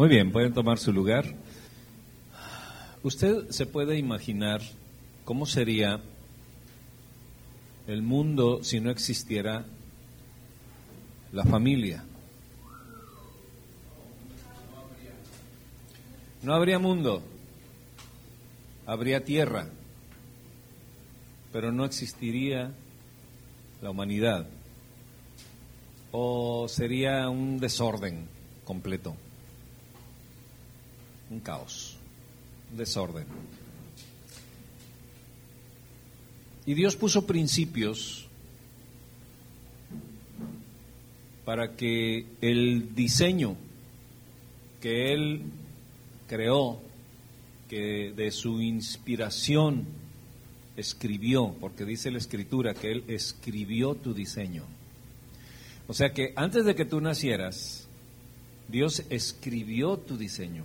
Muy bien, pueden tomar su lugar. Usted se puede imaginar cómo sería el mundo si no existiera la familia. No habría mundo, habría tierra, pero no existiría la humanidad. O sería un desorden completo, un caos, un desorden. Y Dios puso principios para que el diseño que Él creó, que de su inspiración escribió, porque dice la escritura que Él escribió tu diseño. O sea que antes de que tú nacieras, Dios escribió tu diseño.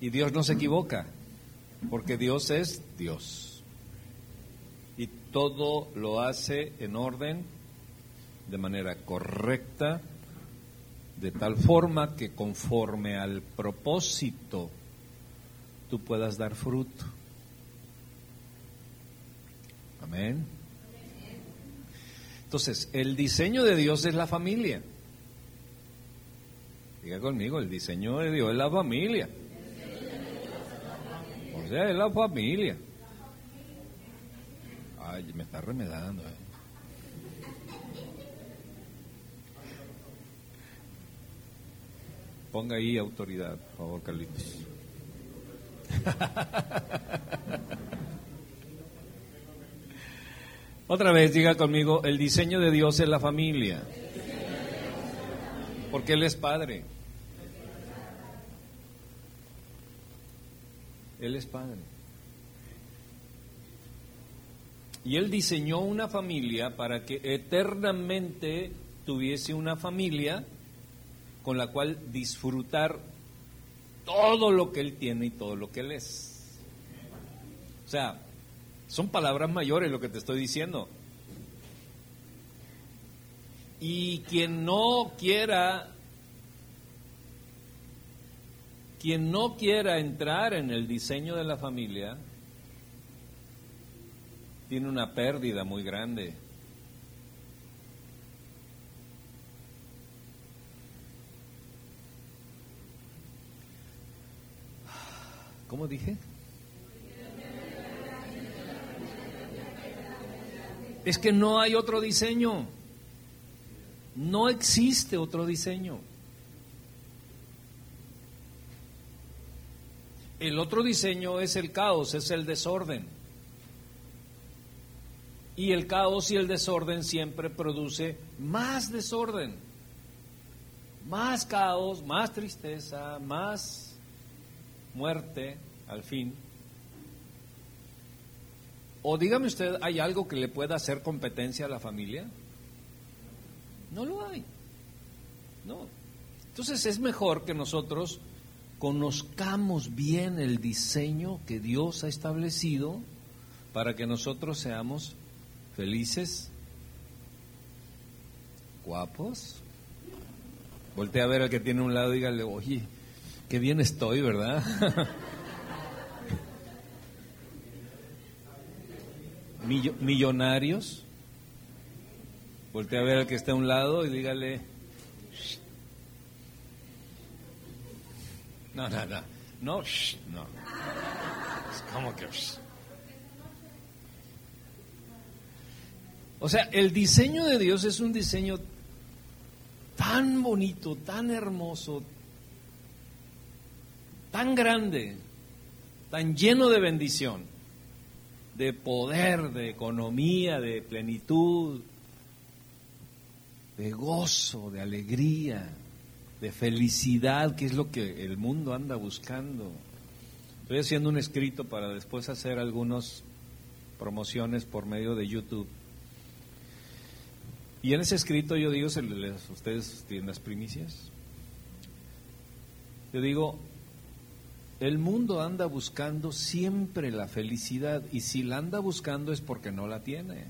Y Dios no se equivoca, porque Dios es Dios. Y todo lo hace en orden, de manera correcta, de tal forma que conforme al propósito tú puedas dar fruto. Amén. Entonces, el diseño de Dios es la familia. Diga conmigo, el diseño de Dios es la familia. Es la familia. Ay, me está remedando. Eh. Ponga ahí autoridad, por favor, Carlitos. Otra vez, diga conmigo, el diseño de Dios es la familia. Porque Él es Padre. Él es Padre. Y Él diseñó una familia para que eternamente tuviese una familia con la cual disfrutar todo lo que Él tiene y todo lo que Él es. O sea, son palabras mayores lo que te estoy diciendo. Y quien no quiera, quien no quiera entrar en el diseño de la familia, tiene una pérdida muy grande. ¿Cómo dije? Es que no hay otro diseño. No existe otro diseño. El otro diseño es el caos, es el desorden. Y el caos y el desorden siempre produce más desorden, más caos, más tristeza, más muerte al fin. O dígame usted, ¿hay algo que le pueda hacer competencia a la familia? No lo hay. No. Entonces es mejor que nosotros conozcamos bien el diseño que Dios ha establecido para que nosotros seamos felices, guapos. Voltea a ver al que tiene un lado y dígale, oye, qué bien estoy, ¿verdad? millonarios. Voltea a ver al que está a un lado y dígale. No, no, no. No, no. como que. O sea, el diseño de Dios es un diseño tan bonito, tan hermoso, tan grande, tan lleno de bendición de poder, de economía, de plenitud, de gozo, de alegría, de felicidad, que es lo que el mundo anda buscando. Estoy haciendo un escrito para después hacer algunas promociones por medio de YouTube. Y en ese escrito yo digo, ustedes tienen las primicias. Yo digo, el mundo anda buscando siempre la felicidad y si la anda buscando es porque no la tiene.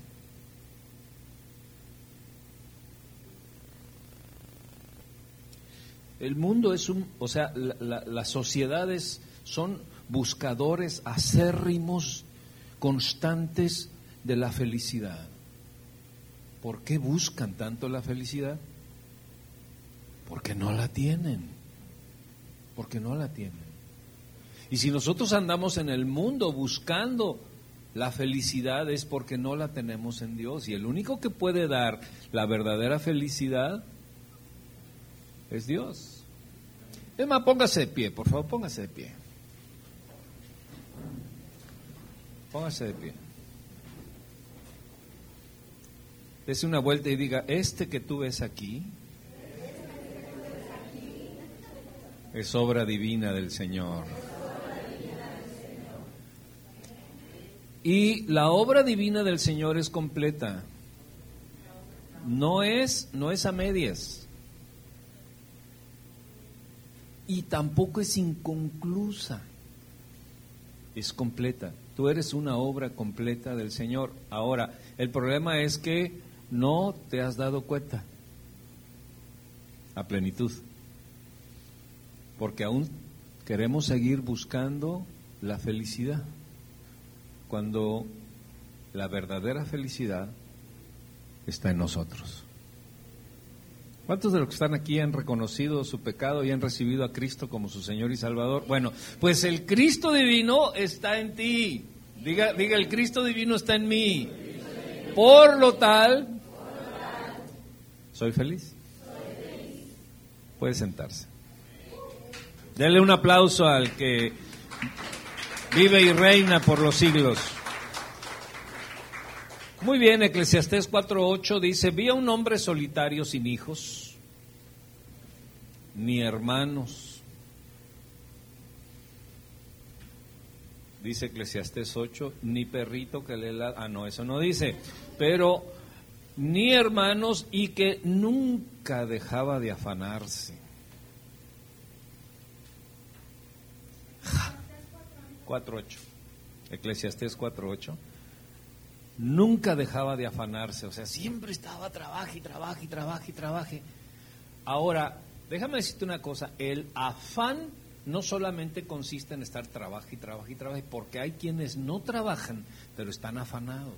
El mundo es un, o sea, las sociedades son buscadores acérrimos, constantes de la felicidad. ¿Por qué buscan tanto la felicidad? Porque no la tienen. Porque no la tienen. Y si nosotros andamos en el mundo buscando la felicidad es porque no la tenemos en Dios. Y el único que puede dar la verdadera felicidad es Dios. Es más, póngase de pie, por favor, póngase de pie. Póngase de pie. Dese una vuelta y diga, este que tú ves aquí es obra divina del Señor. Y la obra divina del Señor es completa. No es, no es a medias. Y tampoco es inconclusa. Es completa. Tú eres una obra completa del Señor. Ahora, el problema es que no te has dado cuenta a plenitud. Porque aún queremos seguir buscando la felicidad cuando la verdadera felicidad está en nosotros. ¿Cuántos de los que están aquí han reconocido su pecado y han recibido a Cristo como su Señor y Salvador? Bueno, pues el Cristo divino está en ti. Diga, diga el Cristo divino está en mí. Por lo tal, soy feliz. Puede sentarse. Denle un aplauso al que vive y reina por los siglos. Muy bien, Eclesiastés 4.8 dice, vi a un hombre solitario sin hijos, ni hermanos. Dice Eclesiastés 8, ni perrito que le la... Ah, no, eso no dice. Pero ni hermanos y que nunca dejaba de afanarse. 4.8. Eclesiastés 4.8. Nunca dejaba de afanarse, o sea, siempre estaba trabaje trabaje trabaje trabaje. Ahora, déjame decirte una cosa, el afán no solamente consiste en estar trabaje trabaje trabaje, porque hay quienes no trabajan, pero están afanados.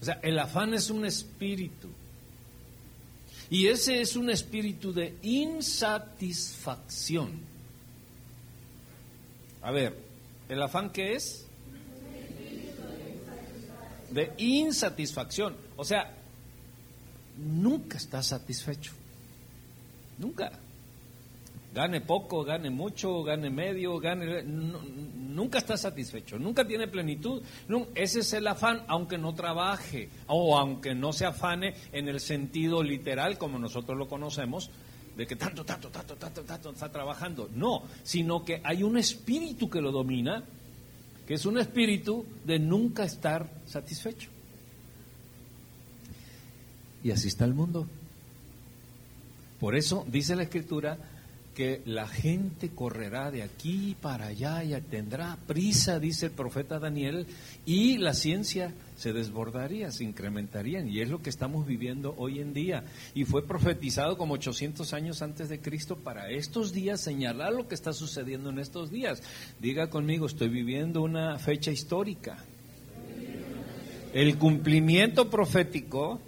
O sea, el afán es un espíritu. Y ese es un espíritu de insatisfacción. A ver, ¿el afán qué es? De insatisfacción. O sea, nunca está satisfecho. Nunca. Gane poco, gane mucho, gane medio, gane... nunca está satisfecho, nunca tiene plenitud. ese es el afán, aunque no trabaje o aunque no se afane en el sentido literal como nosotros lo conocemos, de que tanto, tanto, tanto, tanto, tanto está trabajando. No, sino que hay un espíritu que lo domina, es un espíritu de nunca estar satisfecho. Y así está el mundo. Por eso dice la escritura que la gente correrá de aquí para allá y tendrá prisa, dice el profeta Daniel, y la ciencia se desbordaría, se incrementaría, y es lo que estamos viviendo hoy en día. Y fue profetizado como 800 años antes de Cristo para estos días señalar lo que está sucediendo en estos días. Diga conmigo, estoy viviendo una fecha histórica. El cumplimiento profético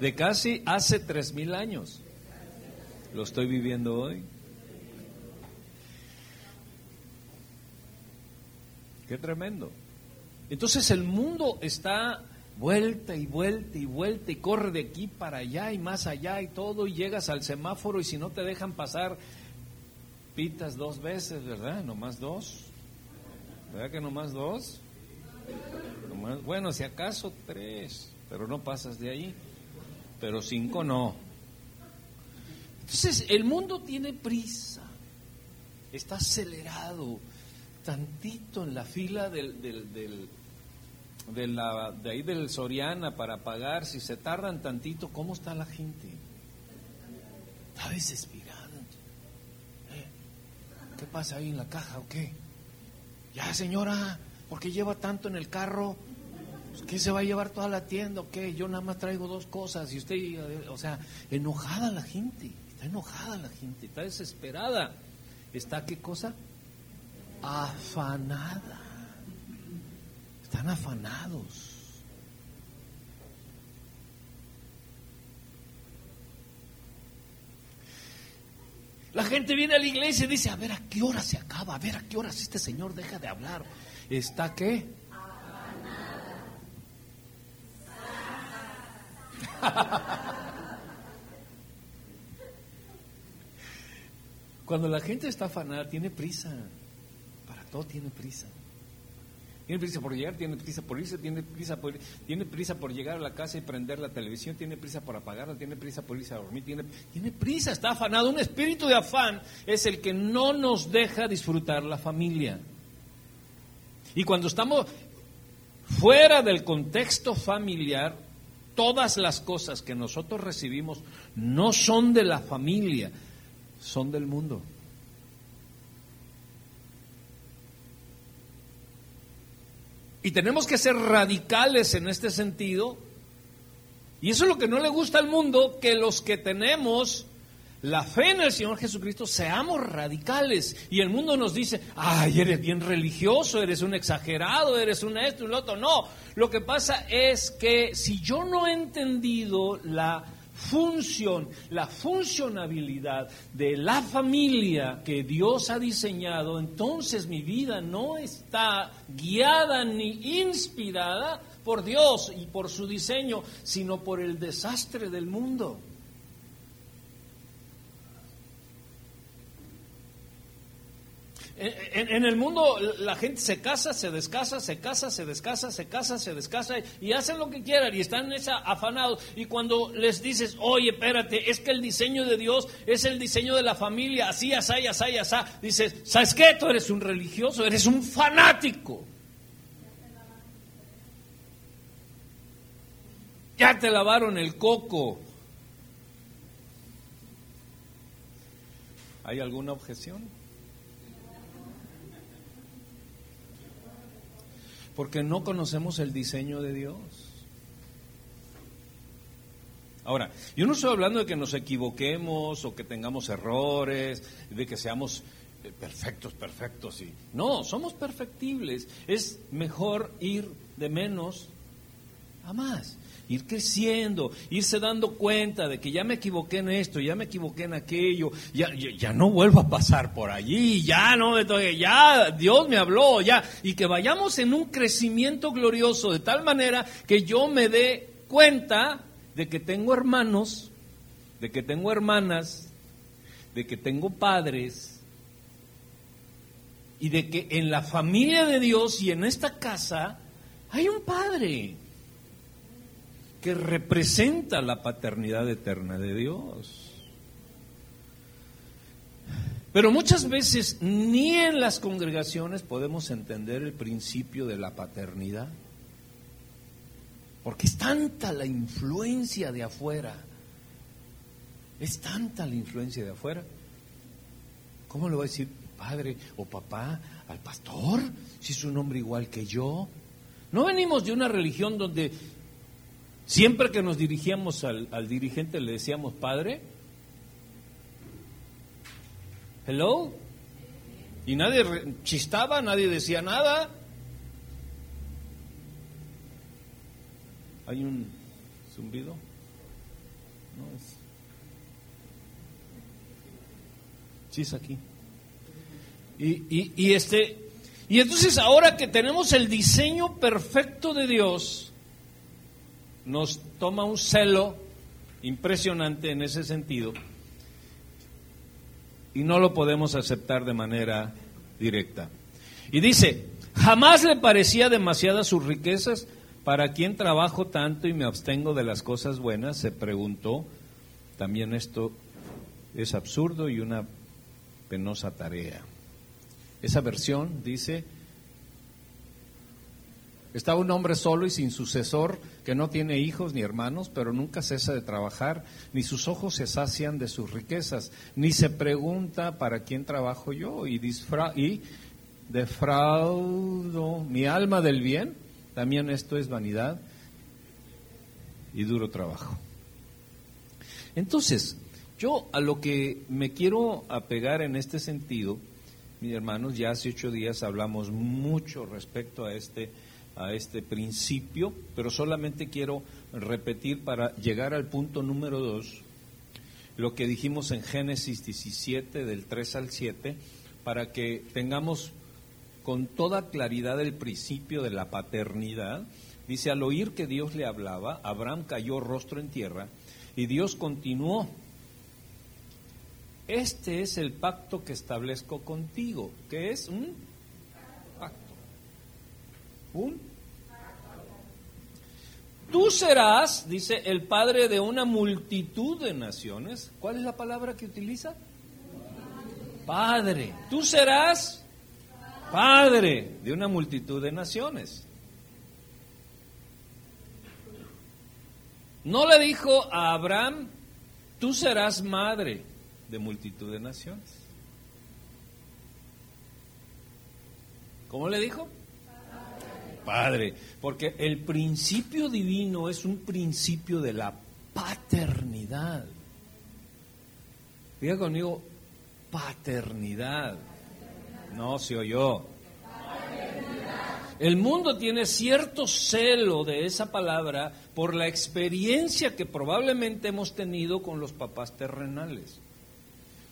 de casi hace tres mil años. Lo estoy viviendo hoy. Qué tremendo. Entonces el mundo está vuelta y vuelta y vuelta y corre de aquí para allá y más allá y todo y llegas al semáforo y si no te dejan pasar pitas dos veces, ¿verdad? Nomás dos. ¿Verdad que nomás dos? bueno, si acaso tres, pero no pasas de ahí. Pero cinco no. Entonces, el mundo tiene prisa, está acelerado, tantito en la fila del, del, de, la, de ahí del Soriana para pagar, si se tardan tantito, ¿cómo está la gente? Está desesperada. ¿Eh? ¿Qué pasa ahí en la caja o qué? Ya, señora, ¿por qué lleva tanto en el carro? ¿Qué se va a llevar toda la tienda? ¿Qué? Yo nada más traigo dos cosas. Y usted, o sea, enojada la gente. Está enojada la gente. Está desesperada. ¿Está qué cosa? Afanada. Están afanados. La gente viene a la iglesia y dice, a ver a qué hora se acaba, a ver a qué horas este señor deja de hablar. ¿Está qué? Cuando la gente está afanada, tiene prisa. Para todo tiene prisa. Tiene prisa por llegar, tiene prisa por irse, tiene prisa por, tiene prisa por llegar a la casa y prender la televisión, tiene prisa por apagarla, tiene prisa por irse a dormir, tiene, tiene prisa, está afanado. Un espíritu de afán es el que no nos deja disfrutar la familia. Y cuando estamos fuera del contexto familiar, todas las cosas que nosotros recibimos no son de la familia, son del mundo. Y tenemos que ser radicales en este sentido. Y eso es lo que no le gusta al mundo, que los que tenemos la fe en el Señor Jesucristo seamos radicales. Y el mundo nos dice, ay, eres bien religioso, eres un exagerado, eres un esto y lo otro. No, lo que pasa es que si yo no he entendido la función, la funcionabilidad de la familia que Dios ha diseñado, entonces mi vida no está guiada ni inspirada por Dios y por su diseño, sino por el desastre del mundo. En, el mundo la gente se casa, se descasa, se casa, se descasa, se casa, se descasa y hacen lo que quieran y están esa afanados. Y cuando les dices, oye, espérate, es que el diseño de Dios es el diseño de la familia, así, así, así, así, dices, ¿sabes qué? Tú eres un religioso, eres un fanático. Ya te lavaron el coco. ¿Hay alguna objeción? Porque no conocemos el diseño de Dios. Ahora, yo no estoy hablando de que nos equivoquemos o que tengamos errores, de que seamos eh, perfectos, perfectos. Y... No, somos perfectibles. Es mejor ir de menos a más ir creciendo, irse dando cuenta de que ya me equivoqué en esto, ya me equivoqué en aquello, ya, ya, no vuelvo a pasar por allí, ya no, ya Dios me habló, ya, y que vayamos en un crecimiento glorioso de tal manera que yo me dé cuenta de que tengo hermanos, de que tengo hermanas, de que tengo padres, y de que en la familia de Dios y en esta casa hay un padre que representa la paternidad eterna de Dios. Pero muchas veces ni en las congregaciones podemos entender el principio de la paternidad, porque es tanta la influencia de afuera, es tanta la influencia de afuera. ¿Cómo le voy a decir padre o papá al pastor si es un hombre igual que yo? No venimos de una religión donde Siempre que nos dirigíamos al, dirigente le decíamos, Padre, hello, y nadie chistaba, nadie decía nada. ¿Hay un zumbido? No es. Sí es aquí. Y, y, y este, y entonces ahora que tenemos el diseño perfecto de Dios, nos toma un celo impresionante en ese sentido y no lo podemos aceptar de manera directa. Y dice, jamás le parecía demasiadas sus riquezas, ¿para quién trabajo tanto y me abstengo de las cosas buenas? Se preguntó. También esto es absurdo y una penosa tarea. Esa versión dice, estaba un hombre solo y sin sucesor, que no tiene hijos ni hermanos, pero nunca cesa de trabajar, ni sus ojos se sacian de sus riquezas, ni se pregunta para quién trabajo yo y, y defraudo mi alma del bien. también esto es vanidad y duro trabajo. Entonces, yo a lo que me quiero apegar en este sentido, mis hermanos, ya hace ocho días hablamos mucho respecto a este, a este principio, pero solamente quiero repetir para llegar al punto número dos, lo que dijimos en Génesis 17, del 3 al 7, para que tengamos con toda claridad el principio de la paternidad. Dice, al oír que Dios le hablaba, Abraham cayó rostro en tierra y Dios continuó. Este es el pacto que establezco contigo, que es un pacto. Un Tú serás, dice, el padre de una multitud de naciones. ¿Cuál es la palabra que utiliza? Padre. Tú serás padre de una multitud de naciones. No le dijo a Abraham, tú serás madre de multitud de naciones. ¿Cómo le dijo? Padre. Porque el principio divino es un principio de la paternidad. Diga conmigo, paternidad. No se oyó. El mundo tiene cierto celo de esa palabra por la experiencia que probablemente hemos tenido con los papás terrenales.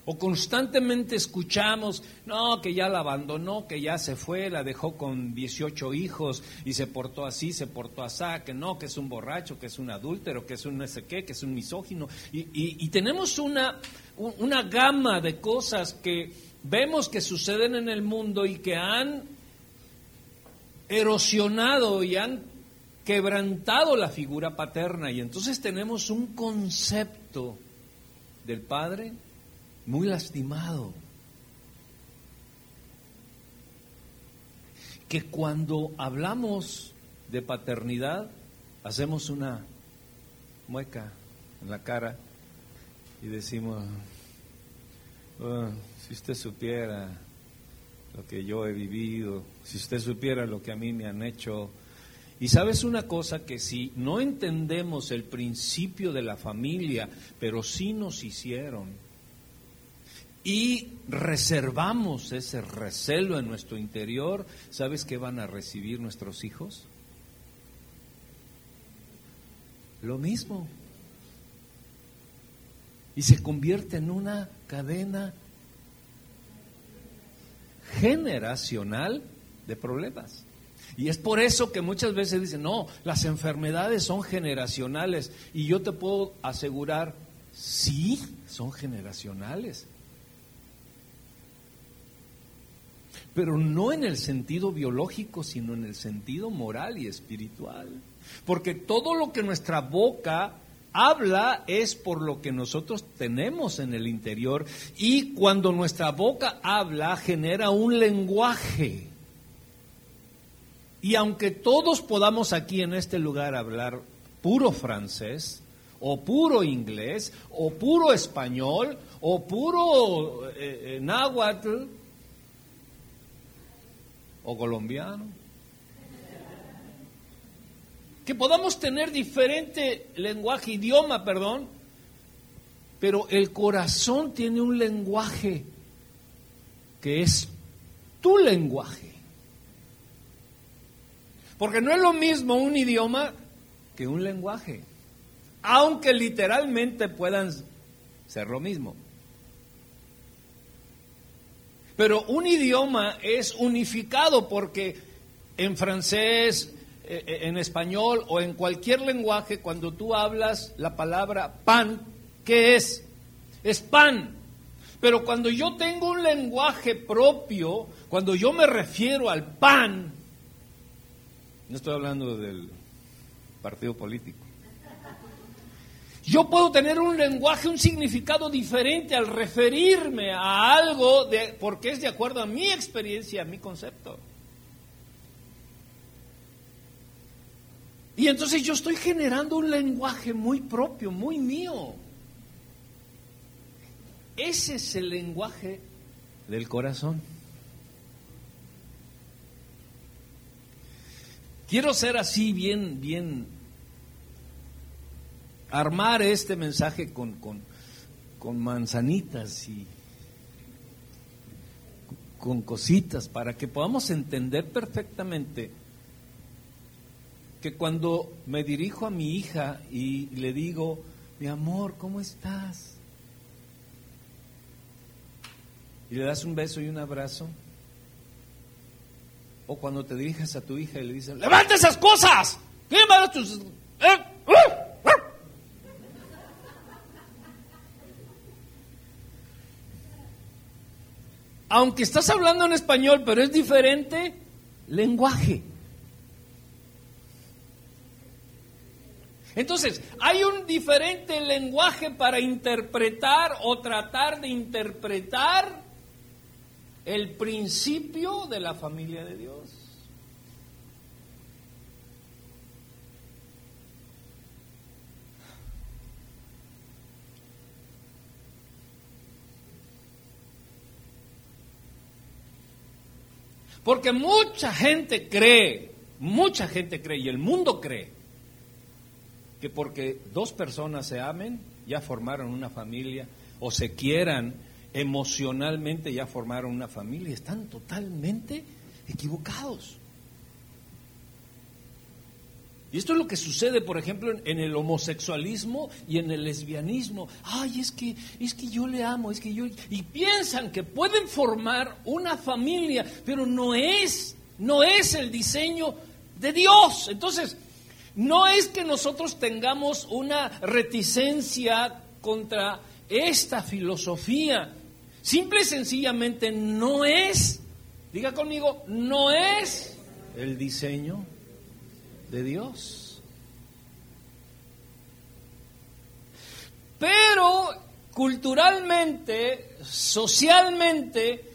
O constantemente escuchamos, no, que ya la abandonó, que ya se fue, la dejó con 18 hijos y se portó así, se portó así, que no, que es un borracho, que es un adúltero, que es un no sé qué, que es un misógino. Y, y tenemos una, una gama de cosas que vemos que suceden en el mundo y que han erosionado y han quebrantado la figura paterna. Y entonces tenemos un concepto del Padre muy lastimado. Que cuando hablamos de paternidad, hacemos una mueca en la cara y decimos, oh, si usted supiera lo que yo he vivido, si usted supiera lo que a mí me han hecho. Y sabes una cosa, que si no entendemos el principio de la familia, pero sí nos hicieron, y reservamos ese recelo en nuestro interior, ¿sabes qué van a recibir nuestros hijos? Lo mismo. Y se convierte en una cadena generacional de problemas. Y es por eso que muchas veces dicen, no, las enfermedades son generacionales. Y yo te puedo asegurar, sí, son generacionales. Pero no en el sentido biológico, sino en el sentido moral y espiritual. Porque todo lo que nuestra boca habla es por lo que nosotros tenemos en el interior y cuando nuestra boca habla genera un lenguaje. Y aunque todos podamos aquí en este lugar hablar puro francés, o puro inglés, o puro español, o puro eh, eh, náhuatl, o colombiano. Que podamos tener diferente lenguaje, idioma, perdón, pero el corazón tiene un lenguaje que es tu lenguaje. Porque no es lo mismo un idioma que un lenguaje, aunque literalmente puedan ser lo mismo. Pero un idioma es unificado porque en francés, eh, eh, en español o en cualquier lenguaje, cuando tú hablas la palabra pan, ¿qué es? Es pan. Pero cuando yo tengo un lenguaje propio, cuando yo me refiero al pan, no estoy hablando del partido político, yo puedo tener un lenguaje, un significado diferente al referirme a algo de, porque es de acuerdo a mi experiencia, a mi concepto. Y entonces yo estoy generando un lenguaje muy propio, muy mío. Ese es el lenguaje del corazón. quiero ser así bien, bien, armar este mensaje con, con, con manzanitas y con cositas para que podamos entender perfectamente que cuando me dirijo a mi hija y le digo, mi amor, ¿cómo estás? Y le das un beso y un abrazo. O cuando te diriges a tu hija y le dices, levanta esas cosas. ¿Qué más tus... Eh? Aunque estás hablando en español, pero es diferente lenguaje. Entonces, hay un diferente lenguaje para interpretar o tratar de interpretar el principio de la familia de Dios. Porque mucha gente cree, mucha gente cree, y el mundo cree, que porque dos personas se amen, ya formaron una familia, o se quieran emocionalmente, ya formaron una familia. Están totalmente equivocados. Y esto es lo que sucede, por ejemplo, en, el homosexualismo y en el lesbianismo. Ay, es que, es que yo le amo, es que yo... Y piensan que pueden formar una familia, pero no es, no es el diseño de Dios. Entonces, no es que nosotros tengamos una reticencia contra esta filosofía. Simple y sencillamente no es, diga conmigo, no es el diseño de Dios. Pero culturalmente, socialmente,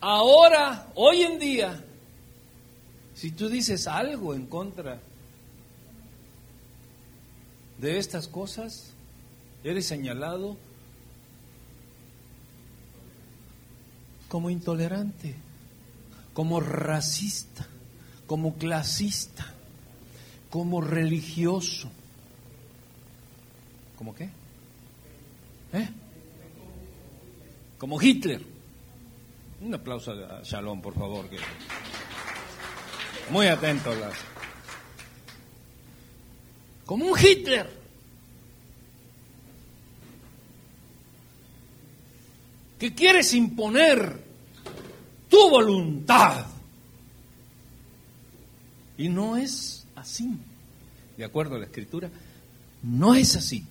ahora, hoy en día, si tú dices algo en contra de estas cosas, eres señalado como intolerante, como racista, como clasista como religioso. ¿Cómo qué? ¿Eh? Como Hitler. Un aplauso a Shalom, por favor. Muy atento. Las... Como un Hitler. Que quieres imponer tu voluntad. Y no es así. De acuerdo a la escritura, no es así.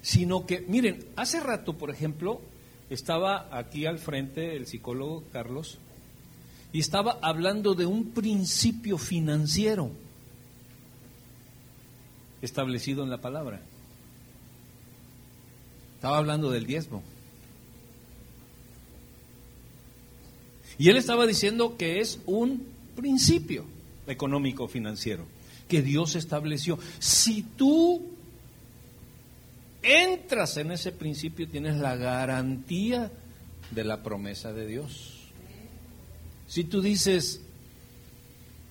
Sino que, miren, hace rato, por ejemplo, estaba aquí al frente el psicólogo Carlos y estaba hablando de un principio financiero establecido en la palabra. Estaba hablando del diezmo. Y él estaba diciendo que es un principio económico financiero que Dios estableció. Si tú entras en ese principio, tienes la garantía de la promesa de Dios. Si tú dices,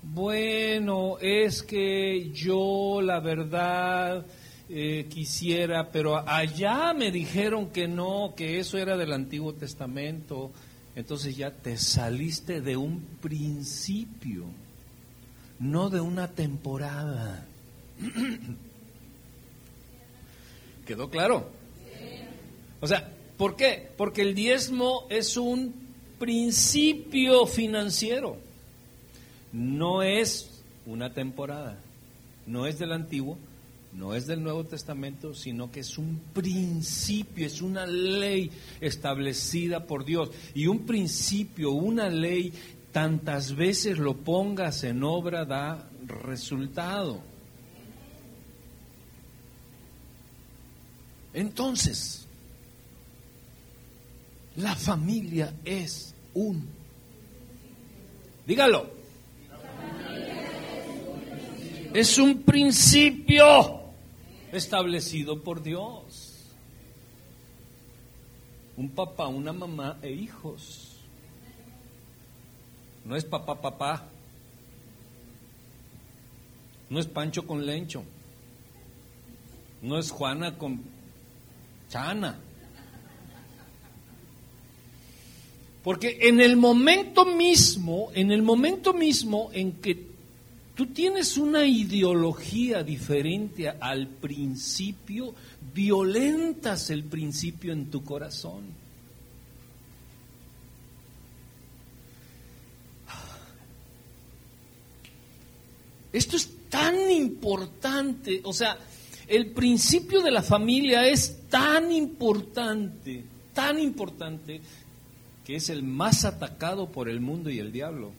bueno, es que yo la verdad eh, quisiera, pero allá me dijeron que no, que eso era del Antiguo Testamento, entonces ya te saliste de un principio no de una temporada. ¿Quedó claro? O sea, ¿por qué? Porque el diezmo es un principio financiero, no es una temporada, no es del Antiguo, no es del Nuevo Testamento, sino que es un principio, es una ley establecida por Dios. Y un principio, una ley tantas veces lo pongas en obra da resultado. Entonces, la familia es un... Dígalo. Es un principio establecido por Dios. Un papá, una mamá e hijos. No es papá, papá. No es Pancho con Lencho. No es Juana con Chana. Porque en el momento mismo, en el momento mismo en que tú tienes una ideología diferente al principio, violentas el principio en tu corazón. Esto es tan importante, o sea, el principio de la familia es tan importante, tan importante, que es el más atacado por el mundo y el diablo.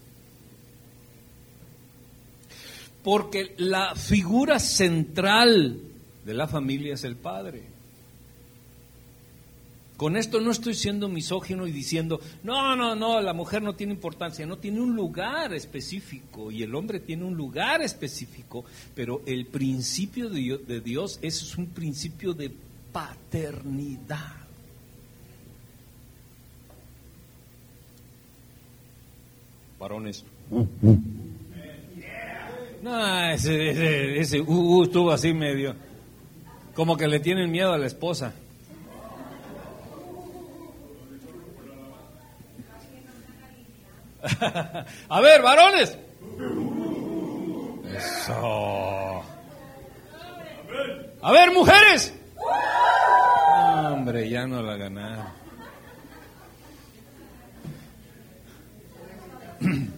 Porque la figura central de la familia es el padre. Con esto no estoy siendo misógino y diciendo, no, no, no, la mujer no tiene importancia, no tiene un lugar específico y el hombre tiene un lugar específico, pero el principio de Dios, es un principio de paternidad. Varones. No, ese, ese, uh, uh, estuvo así medio, como que le tienen miedo a la esposa. A ver, varones. A ver, mujeres. Hombre, ya no la ganaron.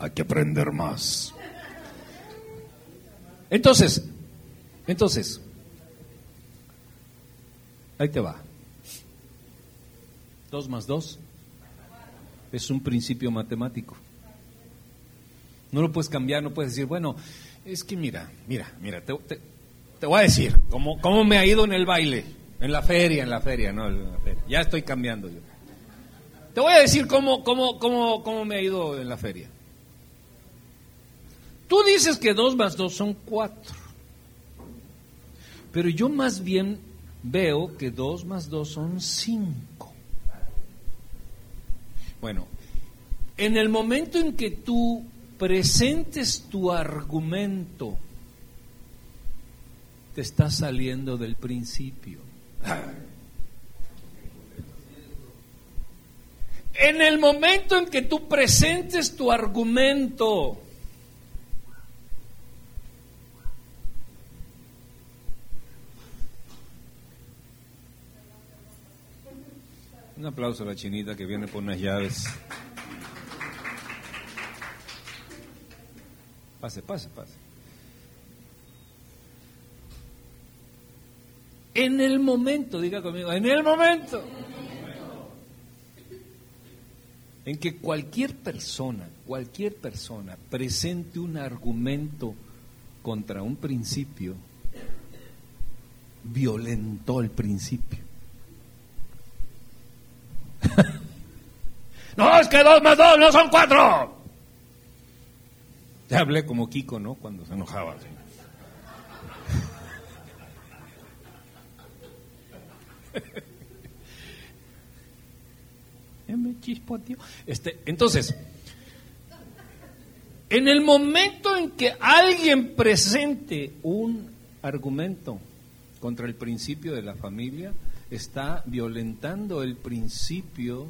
Hay que aprender más. Entonces, entonces, ahí te va. Dos más dos es un principio matemático. No lo puedes cambiar, no puedes decir, bueno, es que mira, mira, mira, te, voy a decir cómo, cómo me ha ido en el baile, en la feria, en la feria, no, ya estoy cambiando yo. Te voy a decir cómo, cómo, cómo, cómo me ha ido en la feria. Tú dices que dos más dos son cuatro, pero yo más bien veo que dos más dos son cinco. Bueno, en el momento en que tú presentes tu argumento, te estás saliendo del principio. En el momento en que tú presentes tu argumento, Un aplauso a la chinita que viene por unas llaves. Pase, pase, pase. En el momento, diga conmigo, en el momento en que cualquier persona, cualquier persona presente un argumento contra un principio, violentó el principio. no, es que dos más dos no son cuatro. Ya hablé como Kiko, ¿no? Cuando se enojaba. Este, entonces, en el momento en que alguien presente un argumento contra el principio de la familia, está violentando el principio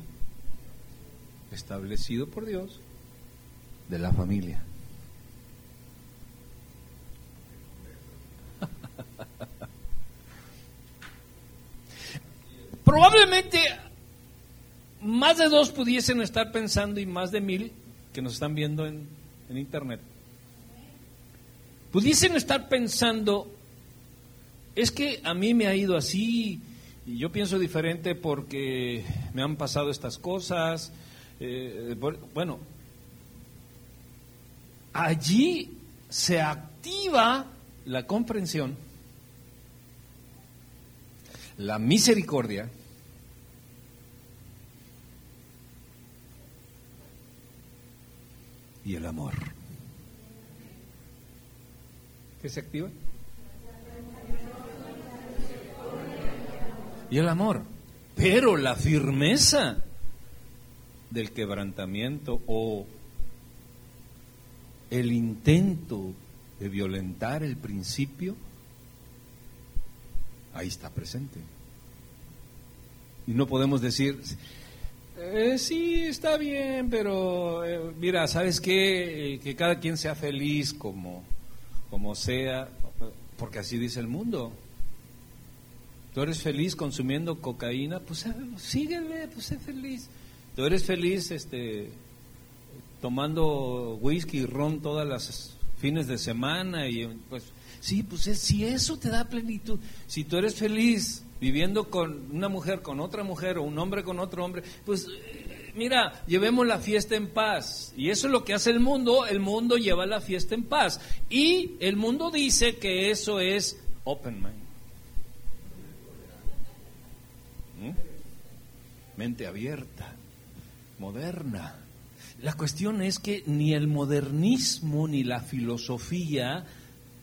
establecido por Dios de la familia. Probablemente más de dos pudiesen estar pensando y más de mil que nos están viendo en, en internet, pudiesen estar pensando, es que a mí me ha ido así, y yo pienso diferente porque me han pasado estas cosas. Eh, bueno, allí se activa la comprensión, la misericordia, y el amor. ¿Qué se activa? Y el amor, pero la firmeza del quebrantamiento o el intento de violentar el principio, ahí está presente. Y no podemos decir, eh, sí, está bien, pero eh, mira, ¿sabes qué? Eh, que cada quien sea feliz como, como sea, porque así dice el mundo. Tú eres feliz consumiendo cocaína, pues síguele, pues sé feliz. Tú eres feliz este, tomando whisky y ron todas las fines de semana y pues sí, pues si eso te da plenitud, si tú eres feliz viviendo con una mujer con otra mujer o un hombre con otro hombre, pues mira, llevemos la fiesta en paz. Y eso es lo que hace el mundo, el mundo lleva la fiesta en paz. Y el mundo dice que eso es open mind. Mente abierta, moderna. La cuestión es que ni el modernismo ni la filosofía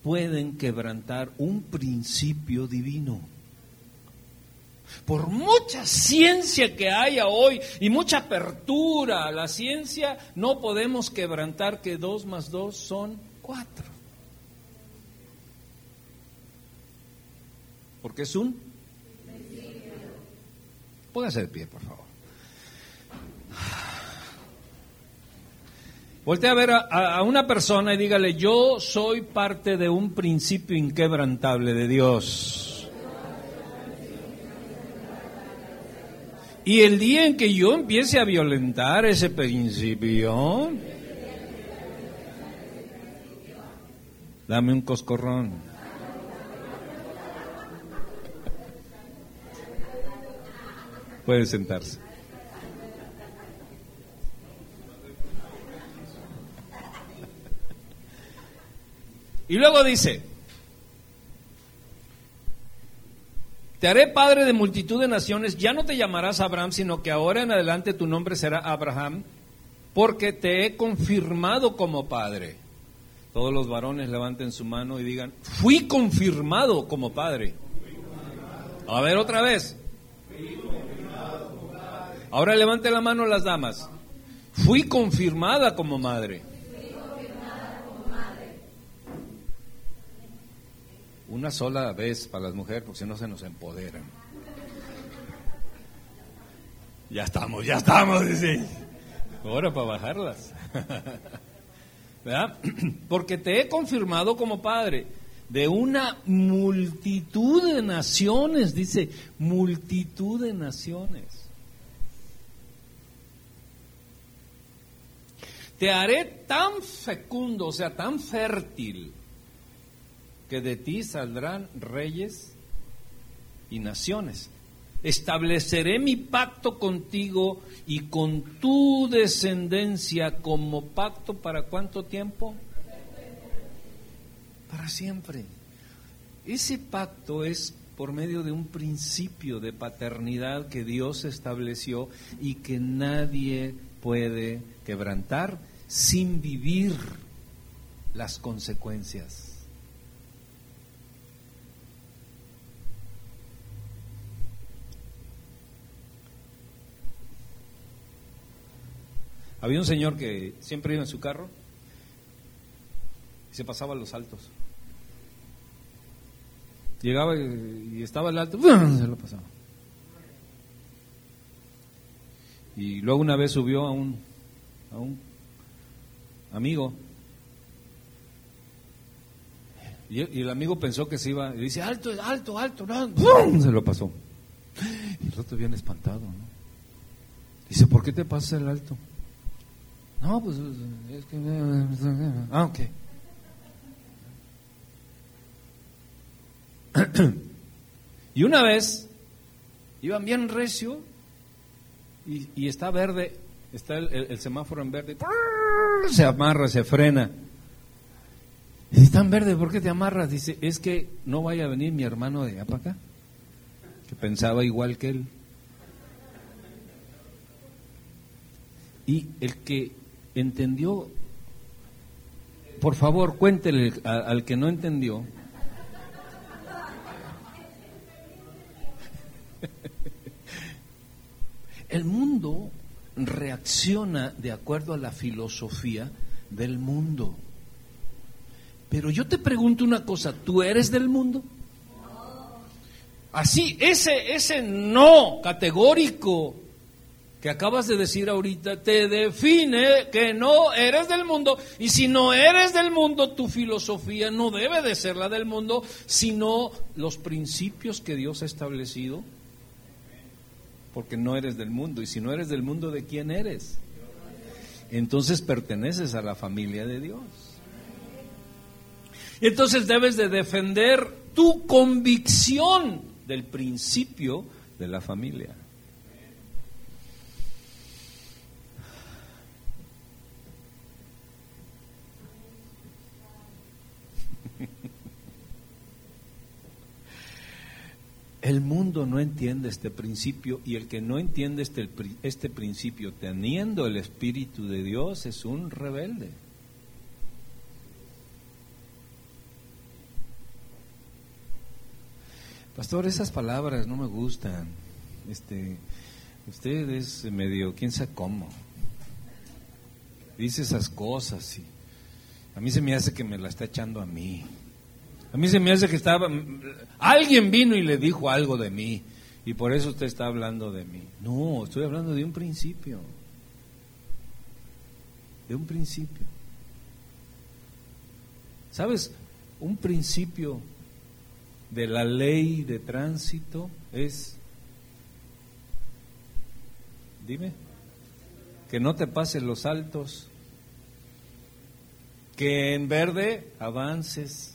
pueden quebrantar un principio divino. Por mucha ciencia que haya hoy y mucha apertura a la ciencia, no podemos quebrantar que dos más dos son cuatro. Porque es un... Póngase de pie, por favor. Voltea a ver a, una persona y dígale, yo soy parte de un principio inquebrantable de Dios. Y el día en que yo empiece a violentar ese principio, dame un coscorrón. Puede sentarse. Y luego dice, te haré padre de multitud de naciones, ya no te llamarás Abraham, sino que ahora en adelante tu nombre será Abraham, porque te he confirmado como padre. Todos los varones levanten su mano y digan, fui confirmado como padre. A ver otra vez. Ahora levanten la mano las damas. Fui confirmada como madre. Una sola vez para las mujeres, porque si no se nos empoderan. Ya estamos, ya estamos, dice. Ahora para bajarlas. ¿Verdad? Porque te he confirmado como padre de una multitud de naciones, dice, multitud de naciones. Te haré tan fecundo, o sea, tan fértil, que de ti saldrán reyes y naciones. Estableceré mi pacto contigo y con tu descendencia como pacto para cuánto tiempo? Para siempre. Ese pacto es por medio de un principio de paternidad que Dios estableció y que nadie puede quebrantar sin vivir las consecuencias. Había un señor que siempre iba en su carro y se pasaba los altos. Llegaba y, estaba el alto, se lo pasaba. Y luego una vez subió a un, a un amigo. Y, el amigo pensó que se iba, y dice, alto, alto, alto, no, se lo pasó. Y el otro bien espantado. Dice, ¿por qué te pasa el alto? No, pues es que... Ah, ok. y una vez iban bien recio y, está verde, está el, semáforo en verde, se amarra, se frena. Y dice, tan verde, ¿por qué te amarras? Dice, es que no vaya a venir mi hermano de allá para acá, que pensaba igual que él. Y el que entendió, por favor, cuéntele al que no entendió. El mundo reacciona de acuerdo a la filosofía del mundo. Pero yo te pregunto una cosa, ¿tú eres del mundo? Así, ese, ese no categórico que acabas de decir ahorita te define que no eres del mundo. Y si no eres del mundo, tu filosofía no debe de ser la del mundo, sino los principios que Dios ha establecido. Porque no eres del mundo. Y si no eres del mundo, ¿de quién eres? Entonces perteneces a la familia de Dios. Y entonces debes de defender tu convicción del principio de la familia. El mundo no entiende este principio y el que no entiende este, este principio teniendo el Espíritu de Dios es un rebelde. Pastor, esas palabras no me gustan. Este, usted es medio, quién sabe cómo. Dice esas cosas y a mí se me hace que me la está echando a mí. A mí se me hace que estaba, alguien vino y le dijo algo de mí y por eso usted está hablando de mí. No, estoy hablando de un principio. De un principio. ¿Sabes? Un principio de la ley de tránsito es, dime, que no te pasen los altos, que en verde avances,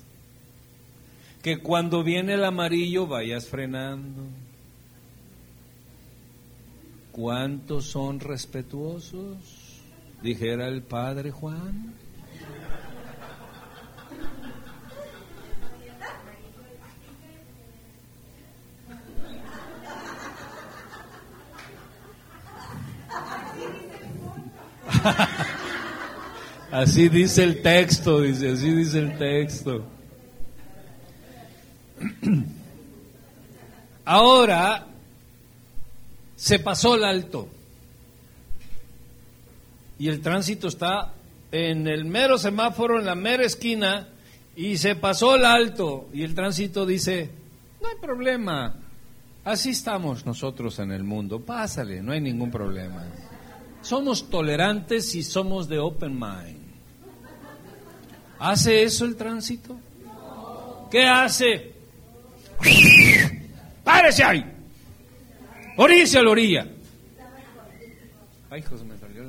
que cuando viene el amarillo vayas frenando. ¿Cuántos son respetuosos? Dijera el padre Juan. así dice el texto, dice, así dice el texto. Ahora se pasó el alto y el tránsito está en el mero semáforo, en la mera esquina, y se pasó el alto y el tránsito dice, no hay problema, así estamos nosotros en el mundo, pásale, no hay ningún problema. Somos tolerantes y somos de open mind. ¿Hace eso el tránsito? ¿Qué hace? ¡Párese ahí! Oríllese a la orilla. Ay, José, me salió.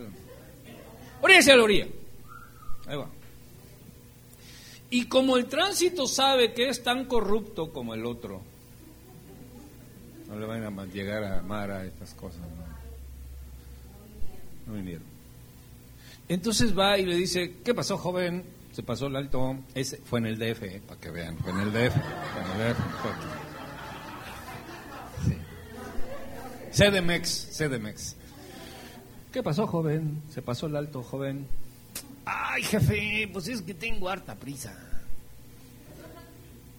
Oríllese a la orilla. Ahí va. Y como el tránsito sabe que es tan corrupto como el otro, no le van a llegar a amar a estas cosas. ¿no? no vinieron. Entonces va y le dice, ¿qué pasó, joven? Se pasó el alto. Ese fue en el DF, eh, para que vean. Fue en el DF. Fue en el DF. CDMX, CDMX. ¿Qué pasó, joven? Se pasó el alto, joven. Ay, jefe, pues es que tengo harta prisa.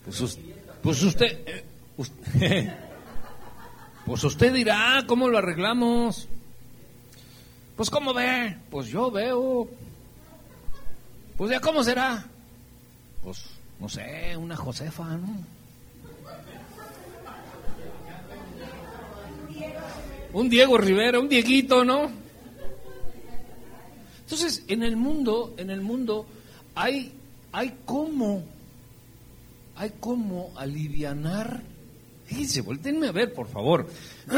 Pues, pues usted, eh, usted pues usted dirá, ¿cómo lo arreglamos? Pues ¿cómo ve? Pues yo veo. Pues ya cómo será. Pues no sé, una Josefa, ¿no? Un Diego Rivera, un Dieguito, ¿no? Entonces, en el mundo, en el mundo hay hay cómo hay cómo alivianar. Fíjense, voltenme a ver, por favor.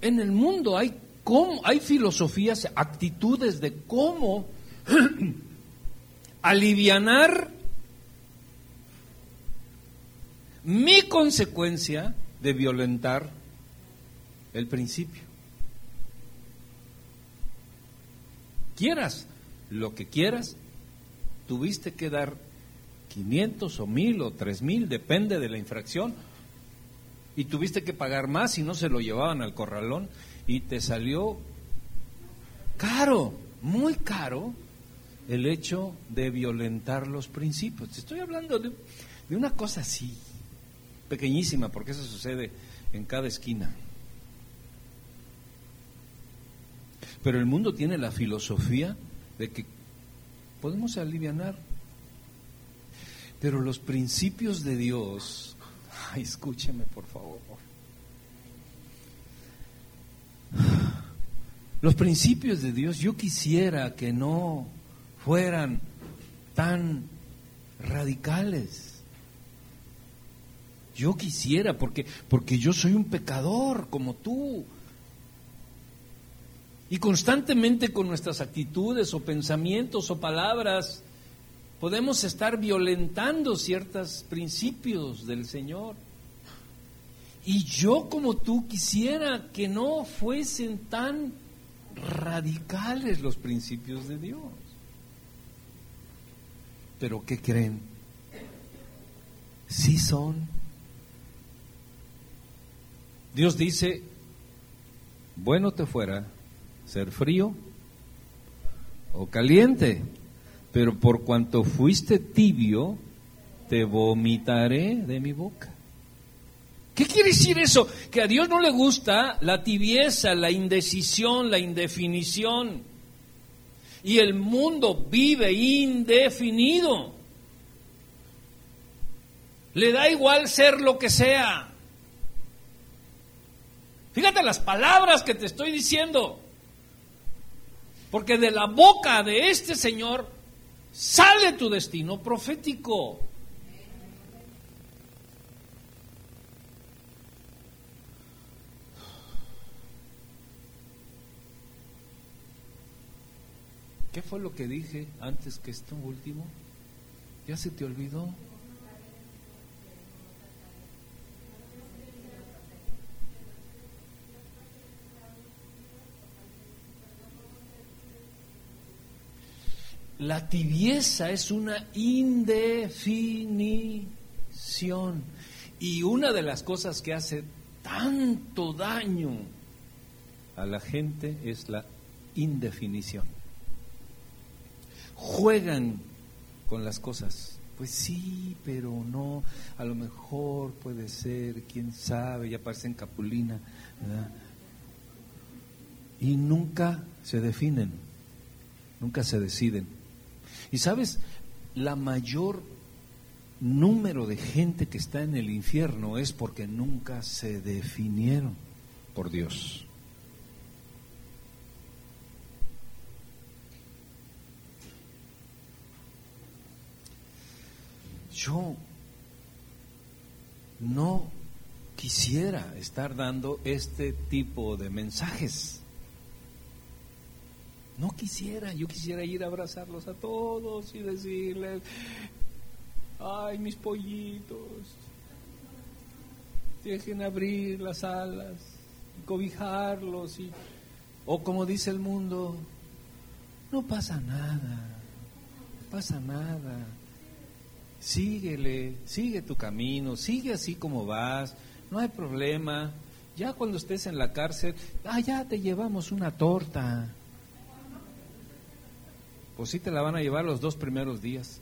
en el mundo hay cómo, hay filosofías, actitudes de cómo alivianar mi consecuencia de violentar el principio. Quieras lo que quieras, tuviste que dar 500 o 1000 o 3000, depende de la infracción, y tuviste que pagar más si no se lo llevaban al corralón y te salió caro, muy caro, el hecho de violentar los principios. Estoy hablando de, una cosa así, pequeñísima, porque eso sucede en cada esquina. Pero el mundo tiene la filosofía de que podemos aliviar Pero los principios de Dios, escúcheme por favor. Los principios de Dios yo quisiera que no fueran tan radicales. Yo quisiera, porque, porque yo soy un pecador como tú. Y constantemente con nuestras actitudes o pensamientos o palabras podemos estar violentando ciertos principios del Señor. Y yo como tú quisiera que no fuesen tan radicales los principios de Dios. Pero ¿qué creen? Sí son. Dios dice, bueno te fuera ser frío o caliente, pero por cuanto fuiste tibio, te vomitaré de mi boca. ¿Qué quiere decir eso? Que a Dios no le gusta la tibieza, la indecisión, la indefinición. Y el mundo vive indefinido. Le da igual ser lo que sea. Fíjate las palabras que te estoy diciendo. Porque de la boca de este Señor sale tu destino profético. ¿Qué fue lo que dije antes que esto último? ¿Ya se te olvidó? La tibieza es una indefinición. Y una de las cosas que hace tanto daño a la gente es la indefinición juegan con las cosas. Pues sí, pero no, a lo mejor puede ser, quién sabe, ya parecen capulina, Y nunca se definen, nunca se deciden. Y sabes, la mayor número de gente que está en el infierno es porque nunca se definieron por Dios. Yo no quisiera estar dando este tipo de mensajes. No quisiera, yo quisiera ir a abrazarlos a todos y decirles, ay, mis pollitos, dejen abrir las alas, cobijarlos, y, o como dice el mundo, no pasa nada, no pasa nada síguele, sigue tu camino, sigue así como vas, no hay problema. Ya cuando estés en la cárcel, ah, ya te llevamos una torta. Pues sí te la van a llevar los dos primeros días.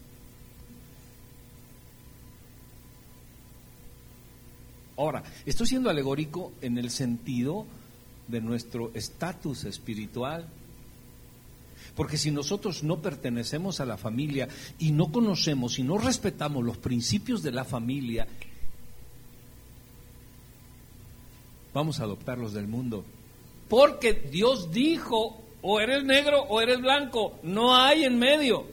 Ahora, estoy siendo alegórico en el sentido de nuestro estatus espiritual. Porque si nosotros no pertenecemos a la familia y no conocemos y no respetamos los principios de la familia, vamos a adoptarlos del mundo. Porque Dios dijo, o eres negro o eres blanco, no hay en medio.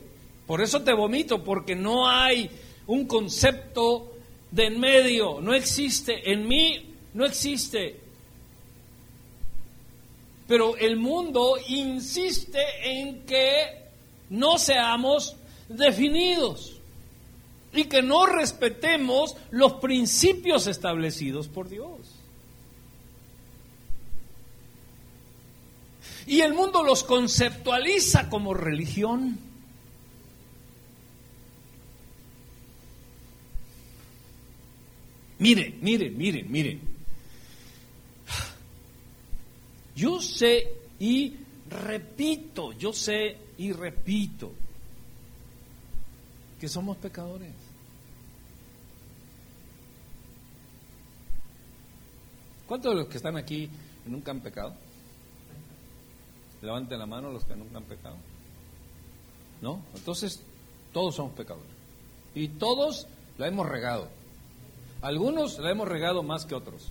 Por eso te vomito, porque no hay un concepto de en medio, no existe. En mí no existe. Pero el mundo insiste en que no seamos definidos y que no respetemos los principios establecidos por Dios. Y el mundo los conceptualiza como religión. Mire, mire, mire, mire. Yo sé y repito, yo sé y repito que somos pecadores. ¿Cuántos de los que están aquí nunca han pecado? Levanten la mano los que nunca han pecado. ¿No? Entonces, todos somos pecadores. Y todos la hemos regado. Algunos la hemos regado más que otros.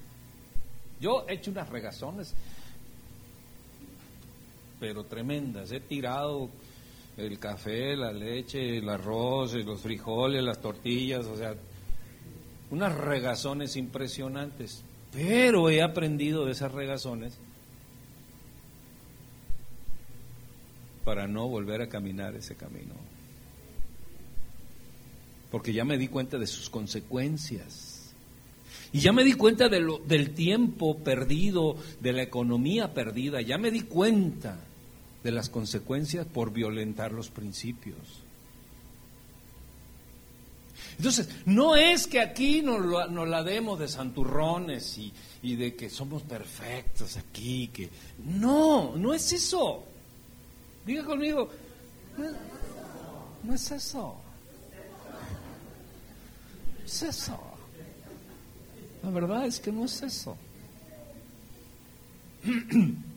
Yo he hecho unas regazones, pero tremendas. He tirado el café, la leche, el arroz, los frijoles, las tortillas, o sea, unas regazones impresionantes. Pero he aprendido de esas regazones para no volver a caminar ese camino. Porque ya me di cuenta de sus consecuencias. Y ya me di cuenta de lo, del tiempo perdido, de la economía perdida. Ya me di cuenta de las consecuencias por violentar los principios. Entonces, no es que aquí nos, la demos de santurrones y, y, de que somos perfectos aquí, que no, no es eso. Diga conmigo, no, es eso. es eso. La verdad es que no es eso.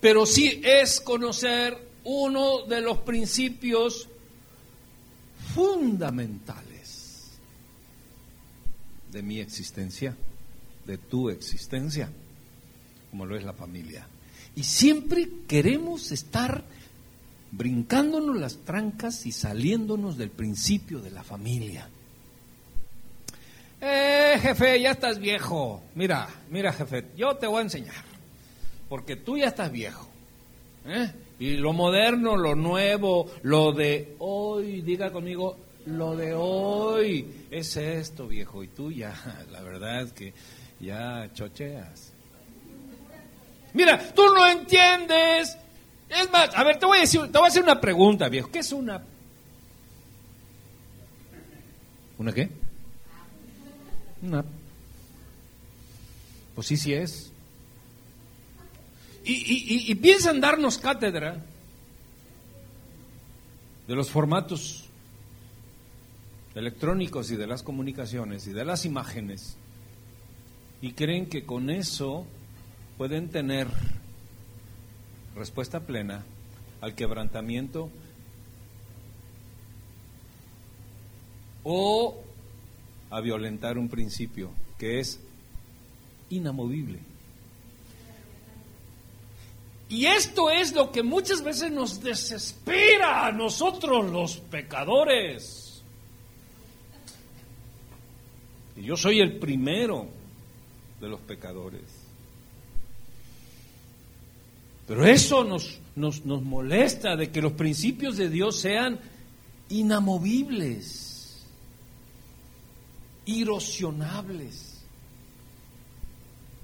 Pero sí es conocer uno de los principios fundamentales de mi existencia, de tu existencia, como lo es la familia. Y siempre queremos estar brincándonos las trancas y saliéndonos del principio de la familia. Eh, jefe, ya estás viejo. Mira, mira, jefe, yo te voy a enseñar. Porque tú ya estás viejo. ¿eh? Y lo moderno, lo nuevo, lo de hoy, diga conmigo, lo de hoy es esto, viejo. Y tú ya, la verdad es que ya chocheas. Mira, tú no entiendes. Es más, a ver, te voy a decir, te voy a hacer una pregunta, viejo. ¿Qué es una? ¿Una qué? Una. Pues sí, sí es. Y, piensan darnos cátedra de los formatos electrónicos y de las comunicaciones y de las imágenes y creen que con eso pueden tener respuesta plena al quebrantamiento o a violentar un principio que es inamovible. Y esto es lo que muchas veces nos desespera a nosotros los pecadores. Y yo soy el primero de los pecadores. Pero eso nos, nos, molesta de que los principios de Dios sean inamovibles, erosionables.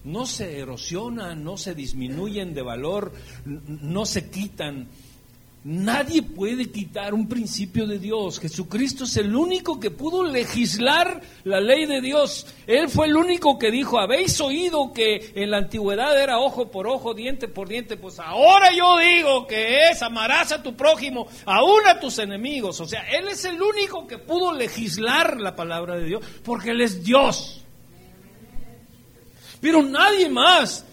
No se erosionan, no se disminuyen de valor, no se quitan Nadie puede quitar un principio de Dios. Jesucristo es el único que pudo legislar la ley de Dios. Él fue el único que dijo, habéis oído que en la antigüedad era ojo por ojo, diente por diente. Pues ahora yo digo que es amarás a tu prójimo, aún a tus enemigos. O sea, Él es el único que pudo legislar la palabra de Dios, porque Él es Dios. Pero nadie más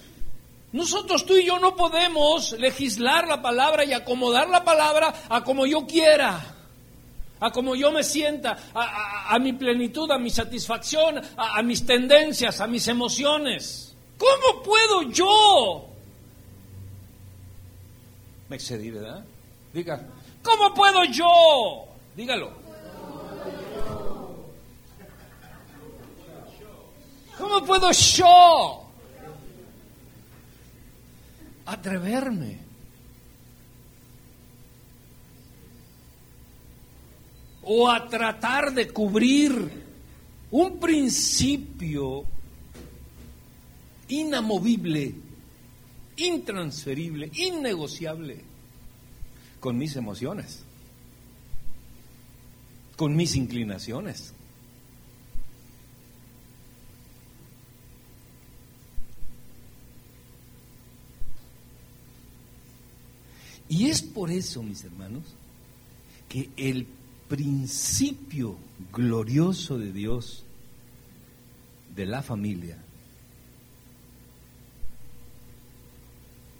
nosotros tú y yo no podemos legislar la palabra y acomodar la palabra a como yo quiera, a como yo me sienta, a, mi plenitud, a mi satisfacción, a, mis tendencias, a mis emociones. ¿Cómo puedo yo? Me excedí, ¿verdad? Diga, ¿cómo puedo yo? Dígalo. ¿Cómo puedo yo? atreverme. O a tratar de cubrir un principio inamovible, intransferible, innegociable con mis emociones, con mis inclinaciones. Y es por eso, mis hermanos, que el principio glorioso de Dios de la familia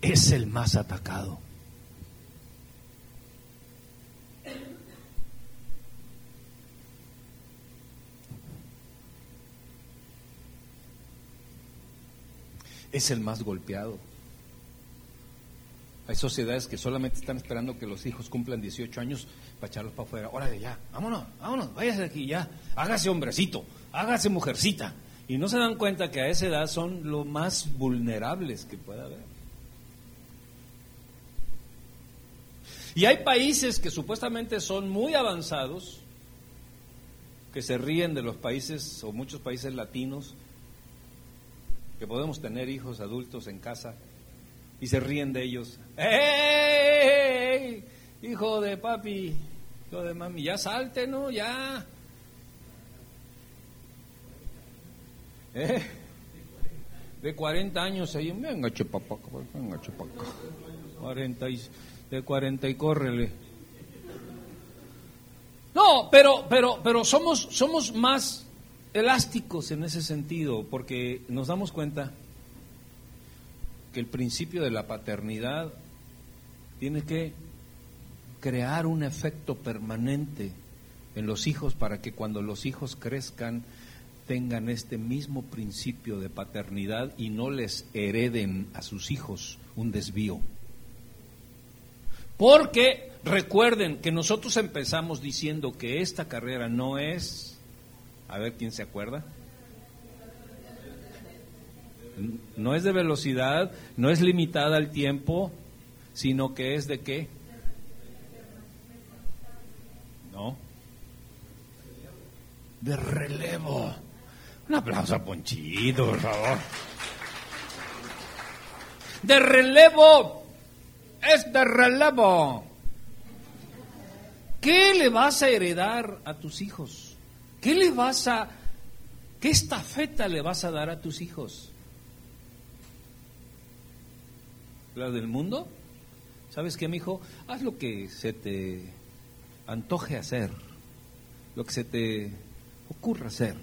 es el más atacado. Es el más golpeado. Hay sociedades que solamente están esperando que los hijos cumplan 18 años para echarlos para afuera. Órale, ya, vámonos, vámonos, váyase de aquí, ya. Hágase hombrecito, hágase mujercita. Y no se dan cuenta que a esa edad son los más vulnerables que pueda haber. Y hay países que supuestamente son muy avanzados, que se ríen de los países o muchos países latinos, que podemos tener hijos adultos en casa y se ríen de ellos. ¡Ey! Hijo de papi, hijo de mami, ya salte, ¿no? Ya. ¿Eh? De 40 años ahí, venga, chepapaca, venga, chepapaca. 40 y de 40 y córrele. No, pero, pero, pero somos, somos más elásticos en ese sentido, porque nos damos cuenta que el principio de la paternidad tiene que crear un efecto permanente en los hijos para que cuando los hijos crezcan tengan este mismo principio de paternidad y no les hereden a sus hijos un desvío. Porque recuerden que nosotros empezamos diciendo que esta carrera no es, a ver quién se acuerda, no es de velocidad, no es limitada al tiempo, sino que es de qué? No. De relevo. Un aplauso a Ponchito, por favor. De relevo es de relevo. ¿Qué le vas a heredar a tus hijos? ¿Qué le vas a, qué estafeta le vas a dar a tus hijos? ¿La del mundo? ¿Sabes qué, mi hijo? Haz lo que se te antoje hacer, lo que se te ocurra hacer,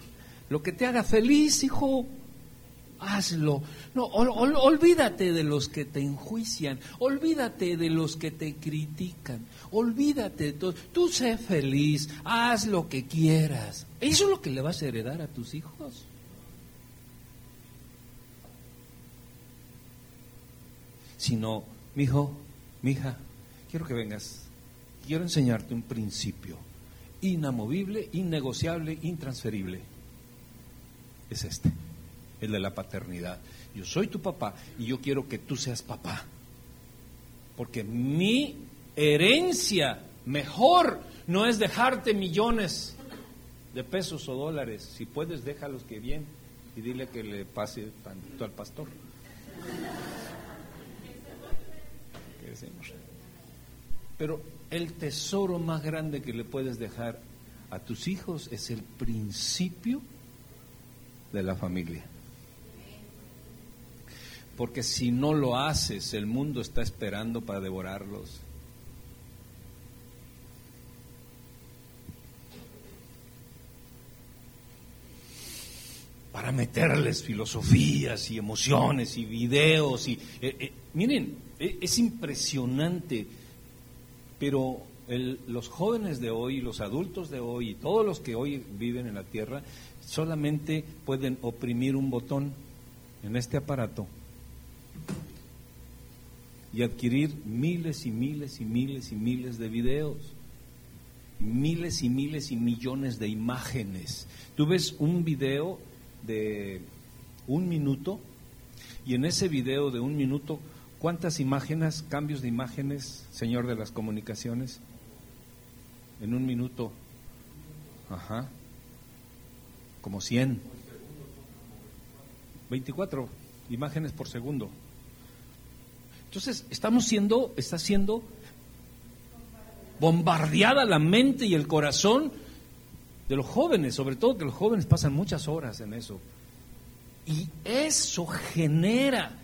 lo que te haga feliz, hijo hazlo. No, olvídate de los que te enjuician, olvídate de los que te critican, olvídate de todo. Tú sé feliz, haz lo que quieras. Eso es lo que le vas a heredar a tus hijos. Sino, mi hijo, mi hija, quiero que vengas. Quiero enseñarte un principio inamovible, innegociable, intransferible. Es este el de la paternidad. Yo soy tu papá y yo quiero que tú seas papá. Porque mi herencia mejor no es dejarte millones de pesos o dólares. Si puedes, déjalos que bien y dile que le pase tantito al pastor. Pero el tesoro más grande que le puedes dejar a tus hijos es el principio de la familia porque si no lo haces, el mundo está esperando para devorarlos. Para meterles filosofías y emociones y videos y eh, eh, miren, es impresionante, pero los jóvenes de hoy, los adultos de hoy todos los que hoy viven en la tierra solamente pueden oprimir un botón en este aparato y adquirir miles y miles y miles y miles de videos, miles y miles y millones de imágenes. Tú ves un video de un minuto y en ese video de un minuto, ¿cuántas imágenes, cambios de imágenes, señor de las comunicaciones? En un minuto, ajá, como 100. 24 imágenes por segundo. Entonces, estamos siendo, está siendo bombardeada la mente y el corazón de los jóvenes, sobre todo que los jóvenes pasan muchas horas en eso. Y eso genera,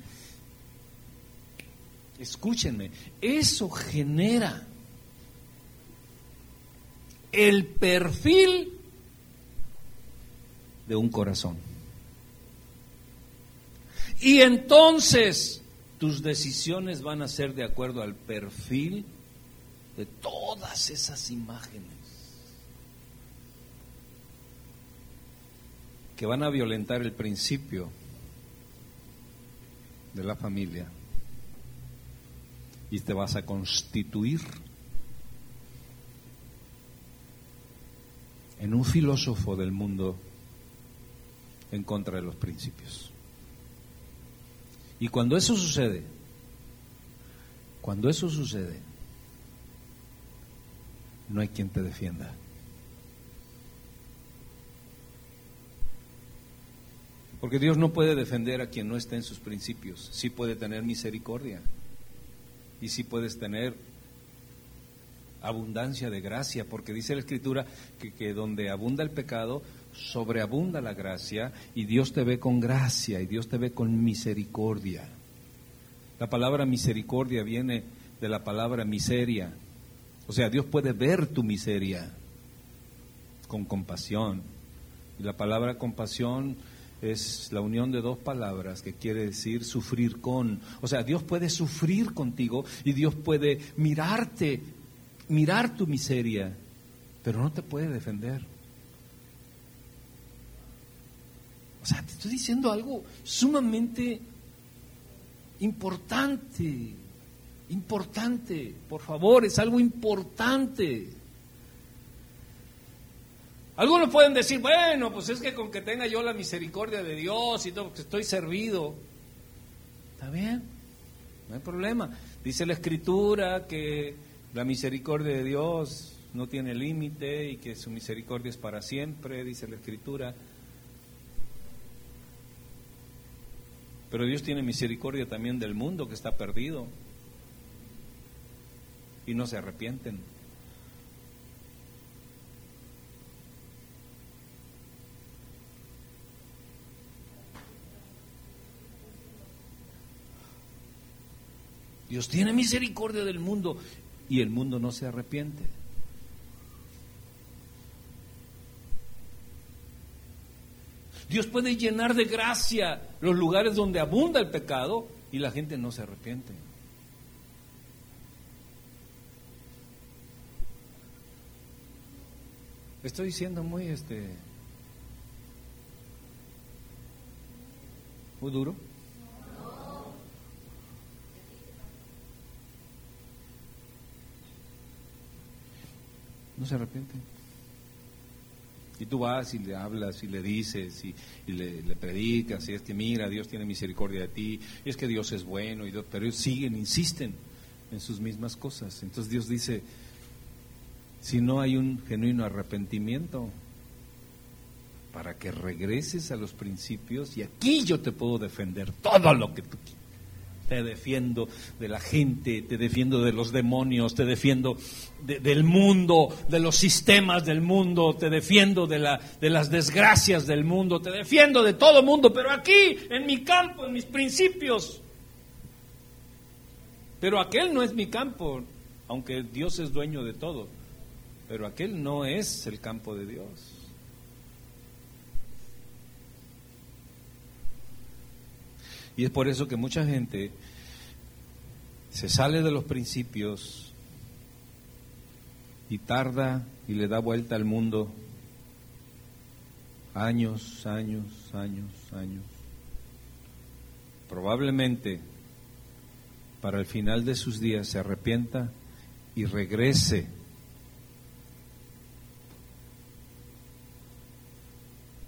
escúchenme, eso genera el perfil de un corazón. Y entonces tus decisiones van a ser de acuerdo al perfil de todas esas imágenes que van a violentar el principio de la familia y te vas a constituir en un filósofo del mundo en contra de los principios. Y cuando eso sucede, cuando eso sucede, no hay quien te defienda. Porque Dios no puede defender a quien no está en sus principios. Sí puede tener misericordia. Y sí puedes tener abundancia de gracia, porque dice la Escritura que, que, donde abunda el pecado, sobreabunda la gracia, y Dios te ve con gracia, y Dios te ve con misericordia. La palabra misericordia viene de la palabra miseria. O sea, Dios puede ver tu miseria con compasión. Y la palabra compasión es la unión de dos palabras que quiere decir sufrir con. O sea, Dios puede sufrir contigo y Dios puede mirarte, mirar tu miseria, pero no te puede defender. O sea, te estoy diciendo algo sumamente importante, importante, por favor, es algo importante. Algunos pueden decir, bueno, pues es que con que tenga yo la misericordia de Dios y todo, que estoy servido. Está bien, no hay problema. Dice la Escritura que la misericordia de Dios no tiene límite y que su misericordia es para siempre, dice la Escritura. Pero Dios tiene misericordia también del mundo que está perdido y no se arrepienten. Dios tiene misericordia del mundo y el mundo no se arrepiente. Dios puede llenar de gracia los lugares donde abunda el pecado y la gente no se arrepiente. Estoy diciendo muy este muy duro. No se arrepienten. Y tú vas y le hablas y le dices y, le, predicas y es que mira, Dios tiene misericordia de ti, y es que Dios es bueno, y pero ellos siguen, insisten en sus mismas cosas. Entonces Dios dice, si no hay un genuino arrepentimiento, para que regreses a los principios, y aquí yo te puedo defender todo lo que tú quieras te defiendo de la gente, te defiendo de los demonios, te defiendo del mundo, de los sistemas del mundo, te defiendo de, la, de las desgracias del mundo, te defiendo de todo mundo, pero aquí, en mi campo, en mis principios. Pero aquel no es mi campo, aunque Dios es dueño de todo, pero aquel no es el campo de Dios. Y es por eso que mucha gente se sale de los principios y tarda y le da vuelta al mundo años, años, años, años. Probablemente para el final de sus días se arrepienta y regrese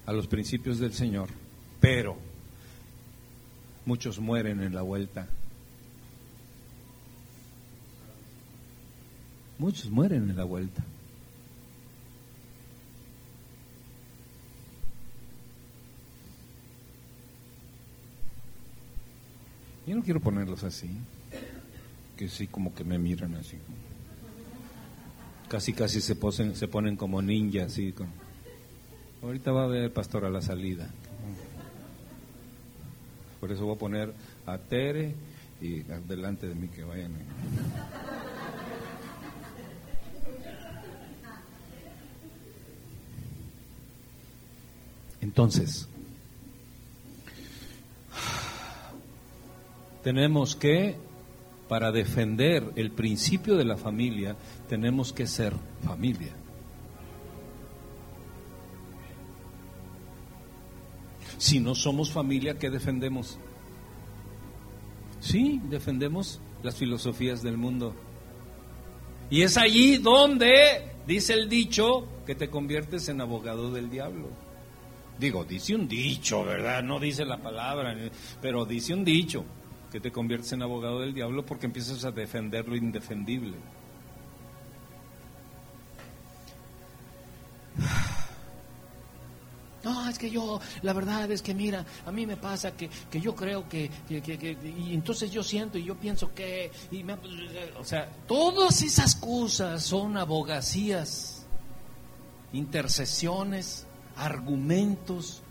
a los principios del Señor, pero Muchos mueren en la vuelta. Muchos mueren en la vuelta. Yo no quiero ponerlos así, que sí como que me miran así. Casi casi se, posen, se ponen como ninjas, así. Ahorita va a ver pastor a la salida. Por eso voy a poner a Tere y delante de mí que vayan. Entonces, tenemos que, para defender el principio de la familia, tenemos que ser familia. Si no somos familia, ¿qué defendemos? Sí, defendemos las filosofías del mundo. Y es allí donde, dice el dicho, que te conviertes en abogado del diablo. Digo, dice un dicho, ¿verdad? No dice la palabra, pero dice un dicho que te conviertes en abogado del diablo porque empiezas a defender lo indefendible. Que yo, la verdad es que mira, a mí me pasa que, que yo creo que, y entonces yo siento y yo pienso que, o sea, todas esas cosas son abogacías, intercesiones, argumentos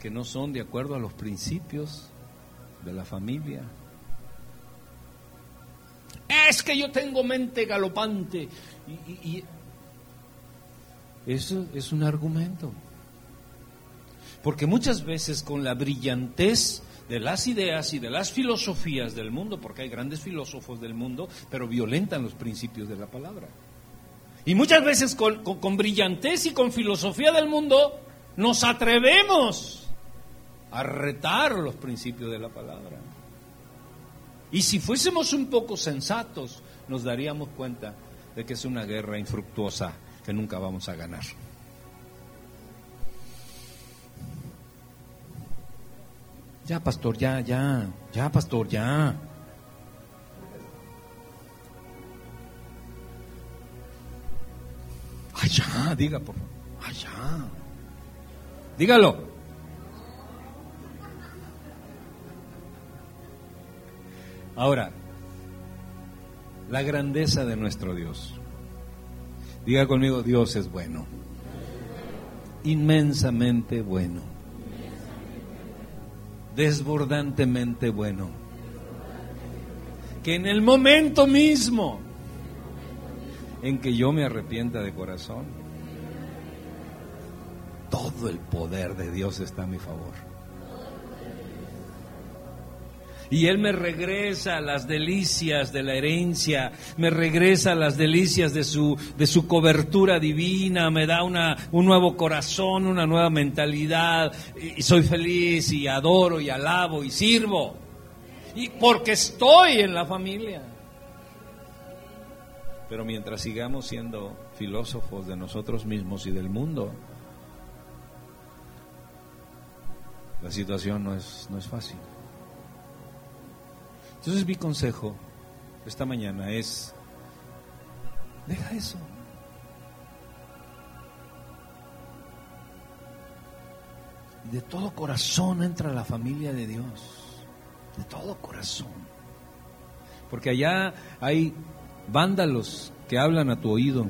que no son de acuerdo a los principios de la familia. Es que yo tengo mente galopante. Y eso es un argumento. Porque muchas veces con la brillantez de las ideas y de las filosofías del mundo, porque hay grandes filósofos del mundo, pero violentan los principios de la palabra. Y muchas veces con, brillantez y con filosofía del mundo nos atrevemos a retar los principios de la palabra. Y si fuésemos un poco sensatos, nos daríamos cuenta de que es una guerra infructuosa que nunca vamos a ganar. Ya, pastor, ya, ya, ya, pastor, ya. Allá, diga, por favor. Allá. Dígalo. Ahora, la grandeza de nuestro Dios. Diga conmigo, Dios es bueno. Inmensamente bueno desbordantemente bueno. Que en el momento mismo en que yo me arrepienta de corazón, todo el poder de Dios está a mi favor y Él me regresa las delicias de la herencia, me regresa las delicias de su, de su cobertura divina, me da una, un nuevo corazón, una nueva mentalidad, y soy feliz y adoro y alabo y sirvo, y porque estoy en la familia. Pero mientras sigamos siendo filósofos de nosotros mismos y del mundo, la situación no es, no es fácil. Entonces mi consejo esta mañana es, deja eso. De todo corazón entra la familia de Dios. De todo corazón. Porque allá hay vándalos que hablan a tu oído.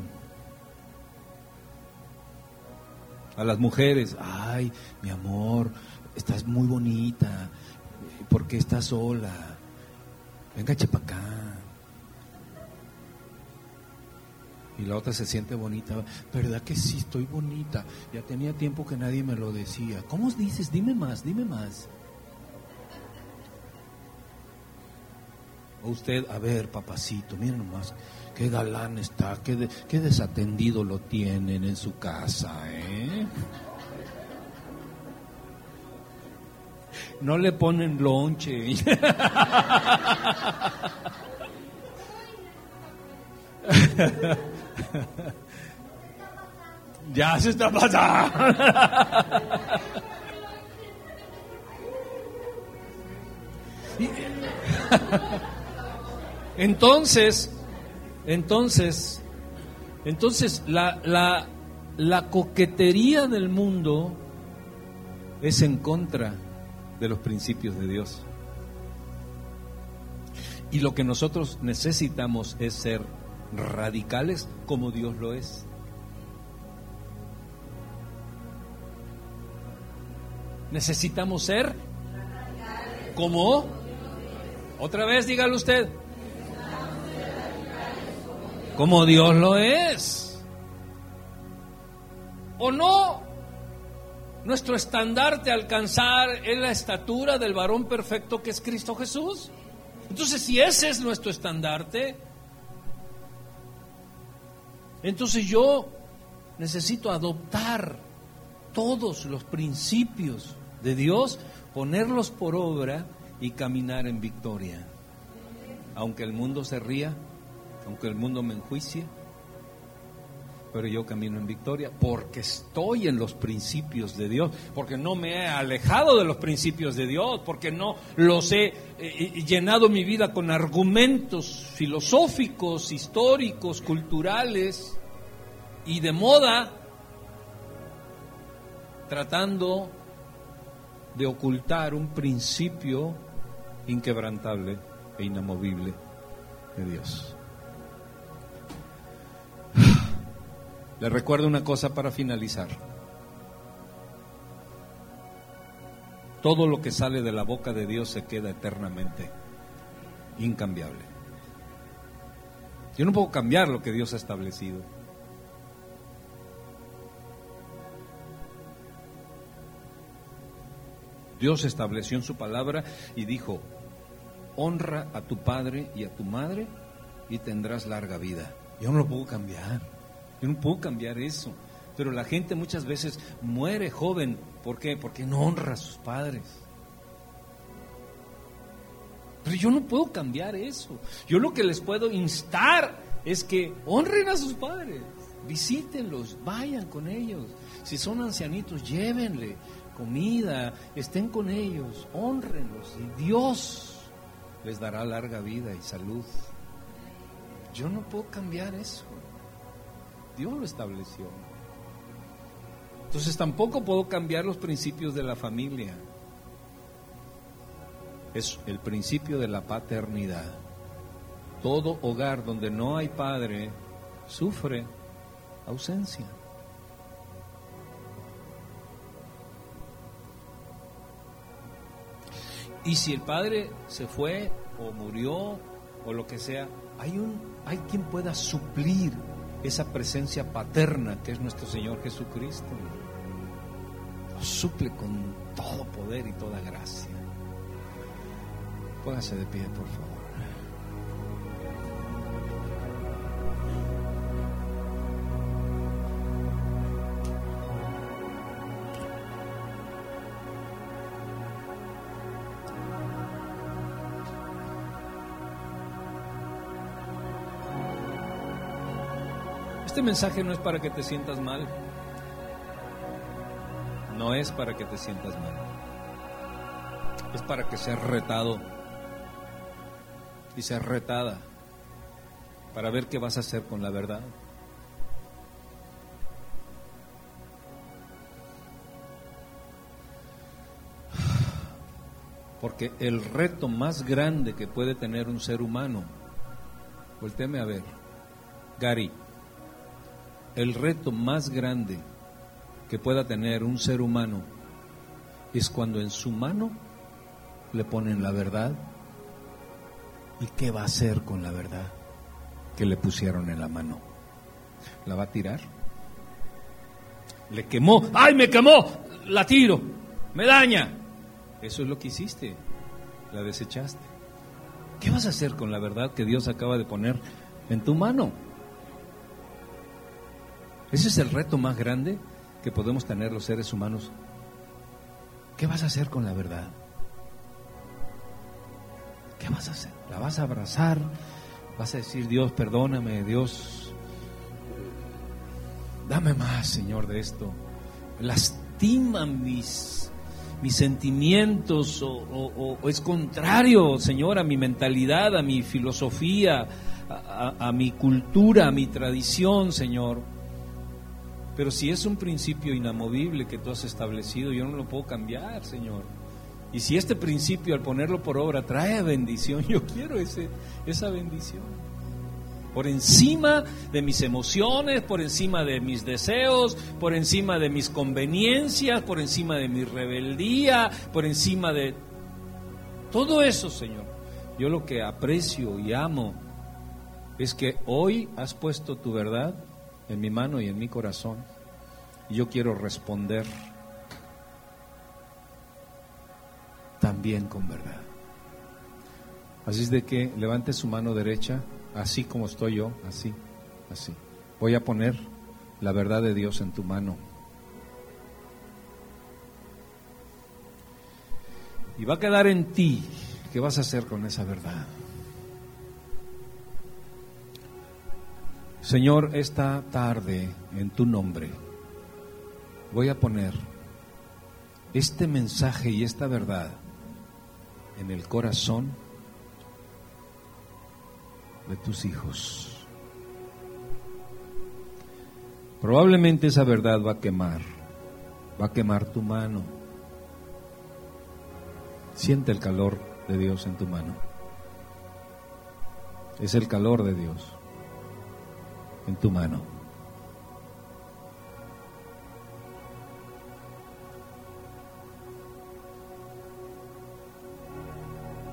A las mujeres, ay, mi amor, estás muy bonita. ¿Por qué estás sola? Venga, para acá. Y la otra se siente bonita. ¿Verdad que sí, estoy bonita? Ya tenía tiempo que nadie me lo decía. ¿Cómo dices? Dime más, dime más. Usted, a ver, papacito, miren nomás, qué galán está, qué, qué desatendido lo tienen en su casa, ¿eh? No le ponen lonche. ya se está pasando. entonces, entonces, entonces la, la, la coquetería del mundo es en contra de los principios de Dios. Y lo que nosotros necesitamos es ser radicales como Dios lo es. Necesitamos ser como... Otra vez, dígalo usted. Como Dios lo es. ¿O no? Nuestro estandarte alcanzar es la estatura del varón perfecto que es Cristo Jesús. Entonces, si ese es nuestro estandarte, entonces yo necesito adoptar todos los principios de Dios, ponerlos por obra y caminar en victoria. Aunque el mundo se ría, aunque el mundo me enjuicie, pero yo camino en victoria porque estoy en los principios de Dios, porque no me he alejado de los principios de Dios, porque no los he eh, eh, llenado mi vida con argumentos filosóficos, históricos, culturales y de moda, tratando de ocultar un principio inquebrantable e inamovible de Dios. Le recuerdo una cosa para finalizar. Todo lo que sale de la boca de Dios se queda eternamente incambiable. Yo no puedo cambiar lo que Dios ha establecido. Dios estableció en su palabra y dijo, honra a tu padre y a tu madre y tendrás larga vida. Yo no lo puedo cambiar. Yo no puedo cambiar eso. Pero la gente muchas veces muere joven. ¿Por qué? Porque no honra a sus padres. Pero yo no puedo cambiar eso. Yo lo que les puedo instar es que honren a sus padres. Visítenlos, vayan con ellos. Si son ancianitos, llévenle comida, estén con ellos, honrenlos y Dios les dará larga vida y salud. Yo no puedo cambiar eso. Dios lo estableció. Entonces tampoco puedo cambiar los principios de la familia. Es el principio de la paternidad. Todo hogar donde no hay padre sufre ausencia. Y si el padre se fue o murió o lo que sea, hay un hay quien pueda suplir esa presencia paterna que es nuestro Señor Jesucristo. Lo suple con todo poder y toda gracia. Póngase de pie, por favor. Este mensaje no es para que te sientas mal. No es para que te sientas mal. Es para que seas retado y seas retada para ver qué vas a hacer con la verdad. Porque el reto más grande que puede tener un ser humano, volteame a ver, Gary, el reto más grande que pueda tener un ser humano es cuando en su mano le ponen la verdad y qué va a hacer con la verdad que le pusieron en la mano. ¿La va a tirar? Le quemó, ¡ay, me quemó! La tiro, me daña. Eso es lo que hiciste, la desechaste. ¿Qué vas a hacer con la verdad que Dios acaba de poner en tu mano? Ese es el reto más grande que podemos tener los seres humanos. ¿Qué vas a hacer con la verdad? ¿Qué vas a hacer? ¿La vas a abrazar? ¿Vas a decir, Dios, perdóname, Dios, dame más, Señor, de esto? Lastima mis, mis sentimientos o, es contrario, Señor, a mi mentalidad, a mi filosofía, a mi cultura, a mi tradición, Señor. Pero si es un principio inamovible que tú has establecido, yo no lo puedo cambiar, Señor. Y si este principio al ponerlo por obra trae bendición, yo quiero ese, esa bendición. Por encima de mis emociones, por encima de mis deseos, por encima de mis conveniencias, por encima de mi rebeldía, por encima de todo eso, Señor. Yo lo que aprecio y amo es que hoy has puesto tu verdad en mi mano y en mi corazón. Yo quiero responder también con verdad. Así es de que levante su mano derecha, así como estoy yo, así, así. Voy a poner la verdad de Dios en tu mano. Y va a quedar en ti ¿Qué vas a hacer con esa verdad? Señor, esta tarde en tu nombre voy a poner este mensaje y esta verdad en el corazón de tus hijos. Probablemente esa verdad va a quemar, va a quemar tu mano. Siente el calor de Dios en tu mano. Es el calor de Dios en tu mano.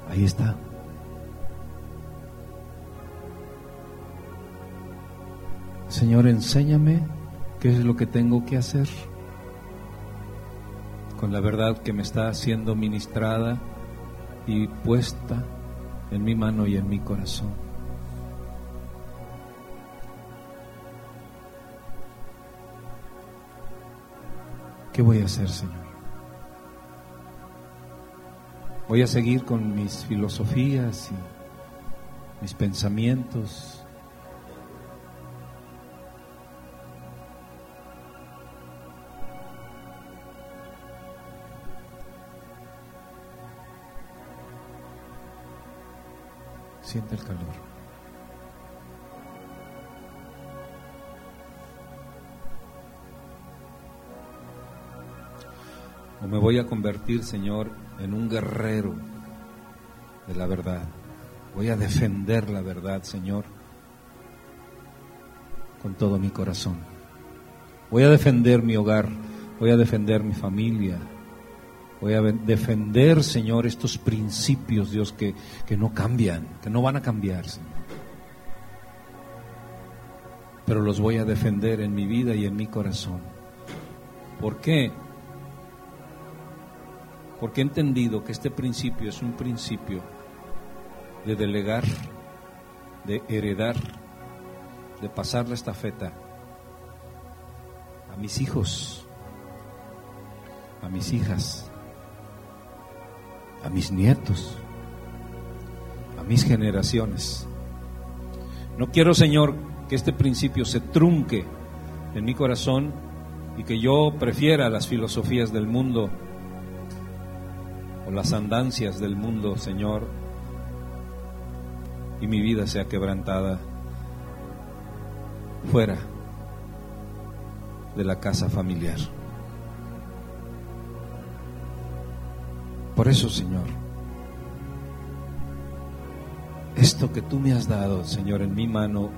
Ahí está. Señor, enséñame qué es lo que tengo que hacer con la verdad que me está siendo ministrada y puesta en mi mano y en mi corazón. ¿Qué voy a hacer, Señor? Voy a seguir con mis filosofías y mis pensamientos. Siente el calor. O me voy a convertir, Señor, en un guerrero de la verdad. Voy a defender la verdad, Señor, con todo mi corazón. Voy a defender mi hogar, voy a defender mi familia, voy a defender, Señor, estos principios, Dios, que, que no cambian, que no van a cambiar, Señor. Pero los voy a defender en mi vida y en mi corazón. ¿Por qué? Porque he entendido que este principio es un principio de delegar, de heredar, de pasar la estafeta a mis hijos, a mis hijas, a mis nietos, a mis generaciones. No quiero, Señor, que este principio se trunque en mi corazón y que yo prefiera las filosofías del mundo las andancias del mundo, Señor, y mi vida sea quebrantada fuera de la casa familiar. Por eso, Señor, esto que tú me has dado, Señor, en mi mano,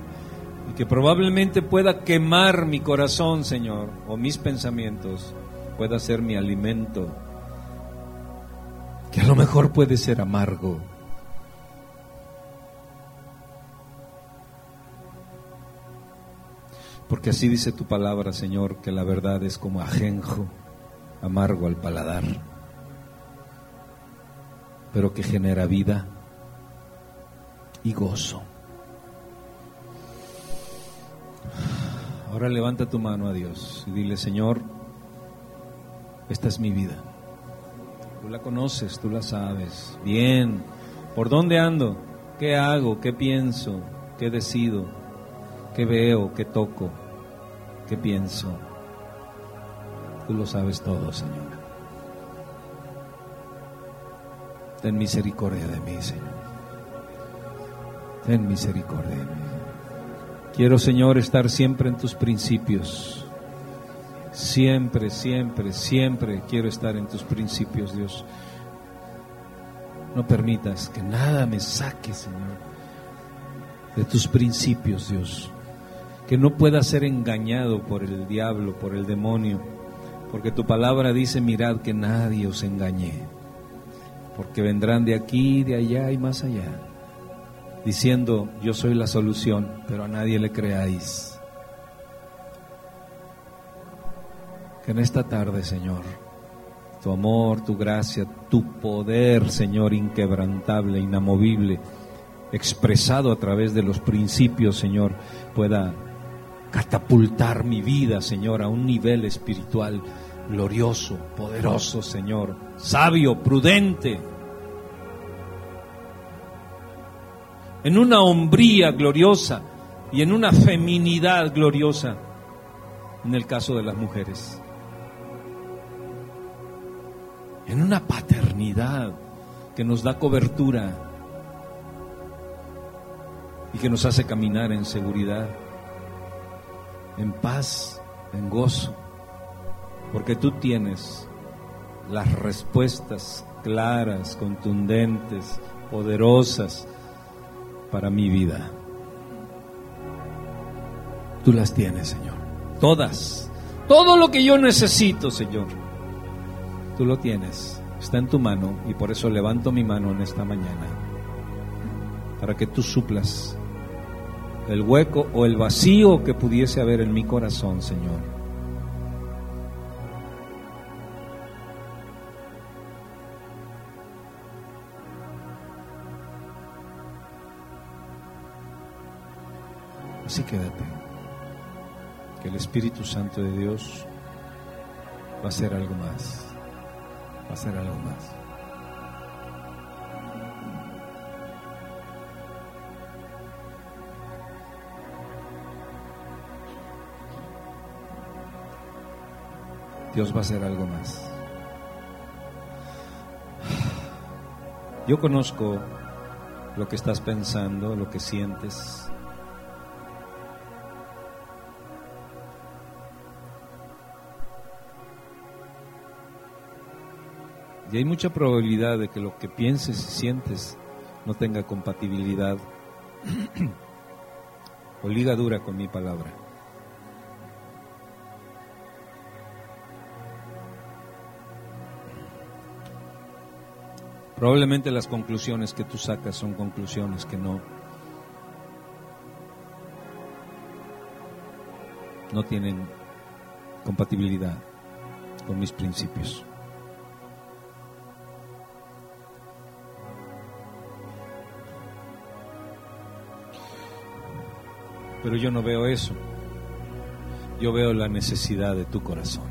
y que probablemente pueda quemar mi corazón, Señor, o mis pensamientos, pueda ser mi alimento a lo mejor puede ser amargo. Porque así dice tu palabra, Señor, que la verdad es como ajenjo, amargo al paladar, pero que genera vida y gozo. Ahora levanta tu mano a Dios y dile, Señor, esta es mi vida. Tú la conoces, tú la sabes. Bien. ¿Por dónde ando? ¿Qué hago? ¿Qué pienso? ¿Qué decido? ¿Qué veo? ¿Qué toco? ¿Qué pienso? Tú lo sabes todo, Señor. Ten misericordia de mí, Señor. Ten misericordia de mí. Quiero, Señor, estar siempre en tus principios Siempre, siempre, siempre quiero estar en tus principios, Dios. No permitas que nada me saque, Señor, de tus principios, Dios. Que no pueda ser engañado por el diablo, por el demonio. Porque tu palabra dice, mirad que nadie os engañe. Porque vendrán de aquí, de allá y más allá. Diciendo, yo soy la solución, pero a nadie le creáis Que en esta tarde, Señor, tu amor, tu gracia, tu poder, Señor, inquebrantable, inamovible, expresado a través de los principios, Señor, pueda catapultar mi vida, Señor, a un nivel espiritual glorioso, poderoso, Señor, sabio, prudente, en una hombría gloriosa y en una feminidad gloriosa en el caso de las mujeres. En una paternidad que nos da cobertura y que nos hace caminar en seguridad, en paz, en gozo, porque tú tienes las respuestas claras, contundentes, poderosas para mi vida. Tú las tienes, Señor. Todas. Todo lo que yo necesito, Señor. Tú lo tienes. Está en tu mano y por eso levanto mi mano en esta mañana. Para que tú suplas el hueco o el vacío que pudiese haber en mi corazón, Señor. Así quédate. Que el Espíritu Santo de Dios va a hacer algo más. A hacer algo más. Dios va a hacer algo más. Yo conozco lo que estás pensando, lo que sientes. Y hay mucha probabilidad de que lo que pienses y sientes no tenga compatibilidad o ligadura con mi palabra. Probablemente las conclusiones que tú sacas son conclusiones que no no tienen compatibilidad con mis principios. Pero yo no veo eso. Yo veo la necesidad de tu corazón.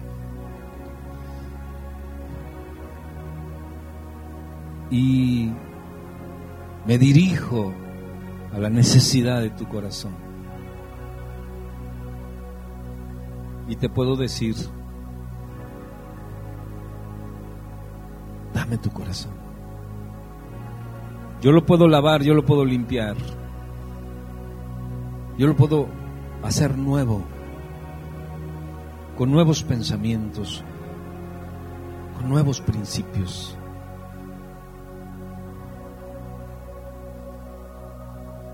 Y me dirijo a la necesidad de tu corazón. Y te puedo decir, dame tu corazón. Yo lo puedo lavar, yo lo puedo limpiar. Yo lo puedo hacer nuevo, con nuevos pensamientos, con nuevos principios.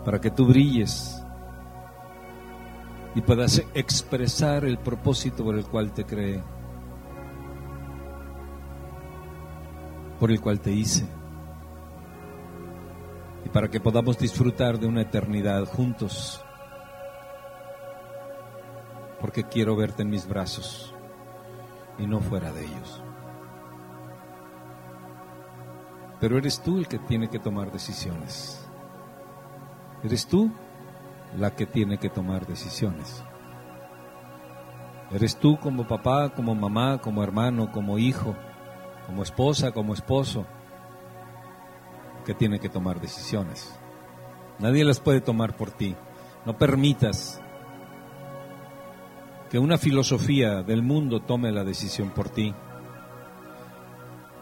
Para que tú brilles y puedas expresar el propósito por el cual te creé, por el cual te hice, y para que podamos disfrutar de una eternidad juntos porque quiero verte en mis brazos y no fuera de ellos. Pero eres tú el que tiene que tomar decisiones. Eres tú la que tiene que tomar decisiones. Eres tú como papá, como mamá, como hermano, como hijo, como esposa, como esposo, que tiene que tomar decisiones. Nadie las puede tomar por ti. No permitas que una filosofía del mundo tome la decisión por ti.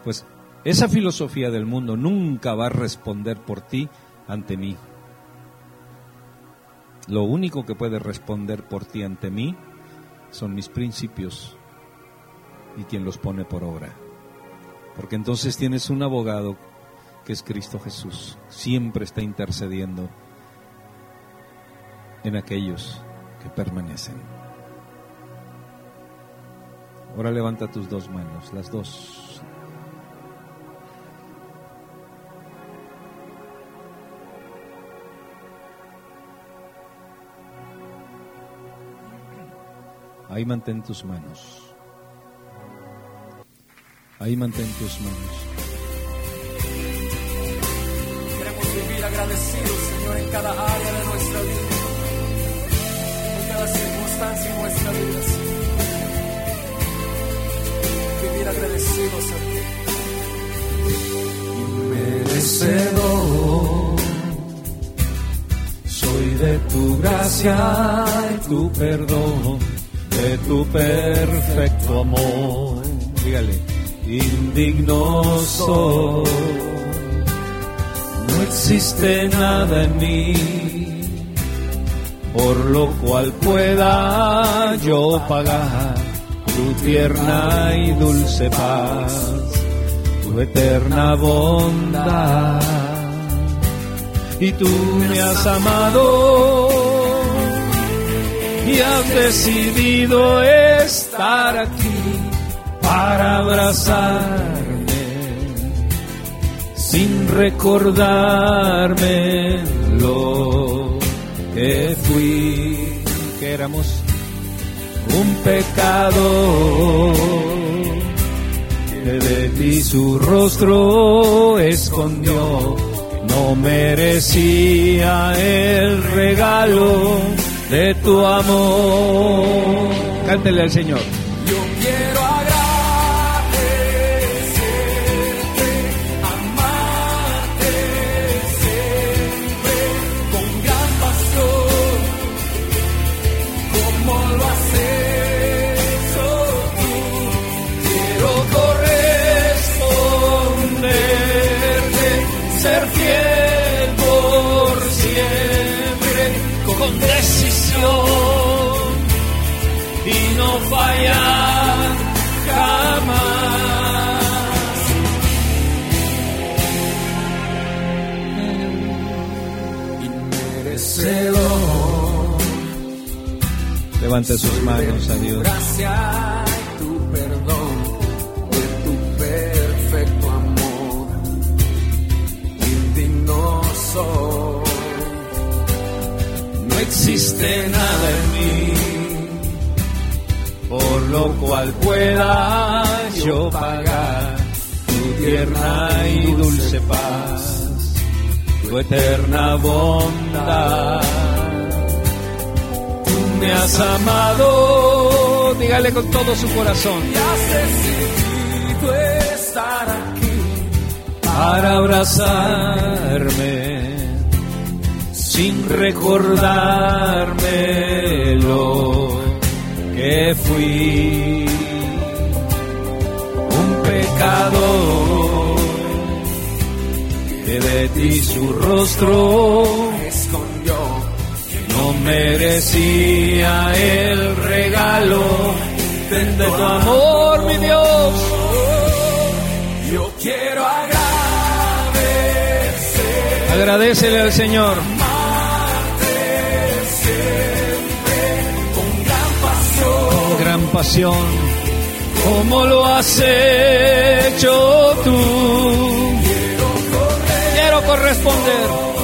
Pues esa filosofía del mundo nunca va a responder por ti ante mí. Lo único que puede responder por ti ante mí son mis principios y quien los pone por obra. Porque entonces tienes un abogado que es Cristo Jesús. Siempre está intercediendo en aquellos que permanecen. Ahora levanta tus dos manos, las dos. Ahí mantén tus manos. Ahí mantén tus manos. Queremos vivir agradecidos, Señor, en cada área de nuestra vida, en cada circunstancia en nuestra vida, Señor agradecidos a ti. Merecedor gracia y tu perdón, de tu perfecto amor. Dígale, indigno soy, no existe nada en mí por lo cual pueda yo pagar tu tierna y dulce paz, tu eterna bondad. Y tú me has amado y has decidido estar aquí para abrazarme sin recordarme lo que fui, que éramos un pecado, que de ti su rostro escondió, no merecía el regalo de tu amor. Cántele al Señor. Levante sus manos a Dios. No existe nada en mí por lo cual pueda yo pagar tu tierna y dulce paz, tu eterna bondad. Me has amado, dígale con todo su corazón, Y has decidido estar aquí para abrazarme sin recordarme lo que fui. Un pecado que de ti su rostro merecía el regalo de tu amor, mi Dios. Yo quiero agradecer, Agradecele al Señor. con gran pasión. con gran pasión, como lo has hecho tú. Quiero corresponder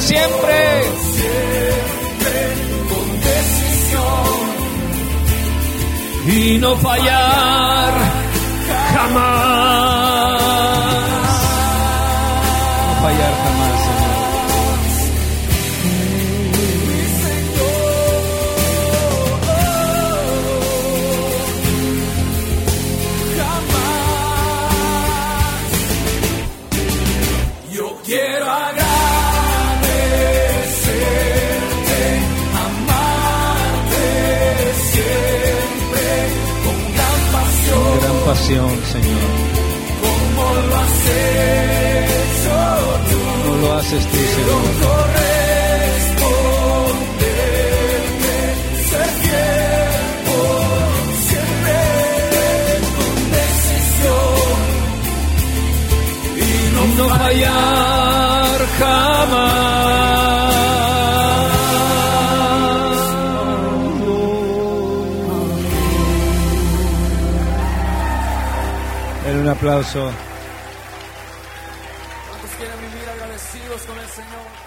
siempre. con decisión y no fallar jamás. No fallar un aplauso. ¿Cuántos quieren vivir agradecidos con el Señor?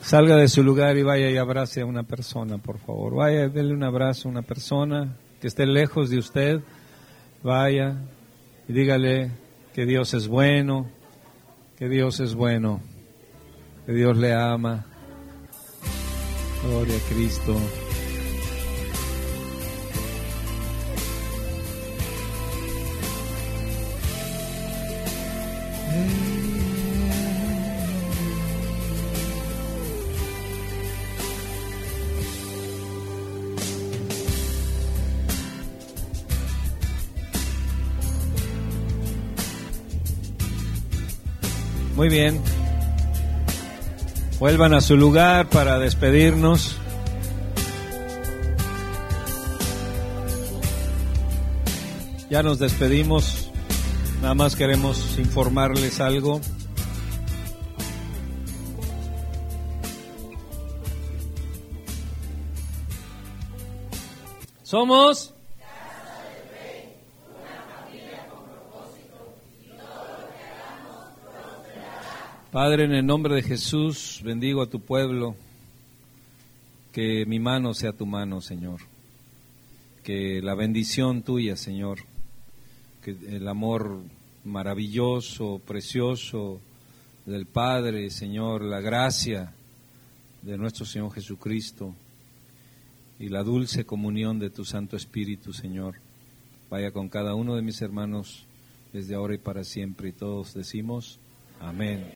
Salga de su lugar y vaya y abrace a una persona, por favor. Vaya, denle un abrazo a una persona que esté lejos de usted. Vaya y dígale que Dios es bueno, que Dios es bueno, que Dios le ama. Gloria a Cristo. Muy bien. Vuelvan a su lugar para despedirnos. Ya nos despedimos. Nada más queremos informarles algo. Somos Padre, en el nombre de Jesús, bendigo a tu pueblo, que mi mano sea tu mano, Señor, que la bendición tuya, Señor, el amor maravilloso, precioso del Padre, Señor, la gracia de nuestro Señor Jesucristo y la dulce comunión de tu Santo Espíritu, Señor, vaya con cada uno de mis hermanos desde ahora y para siempre. Y todos decimos, amén.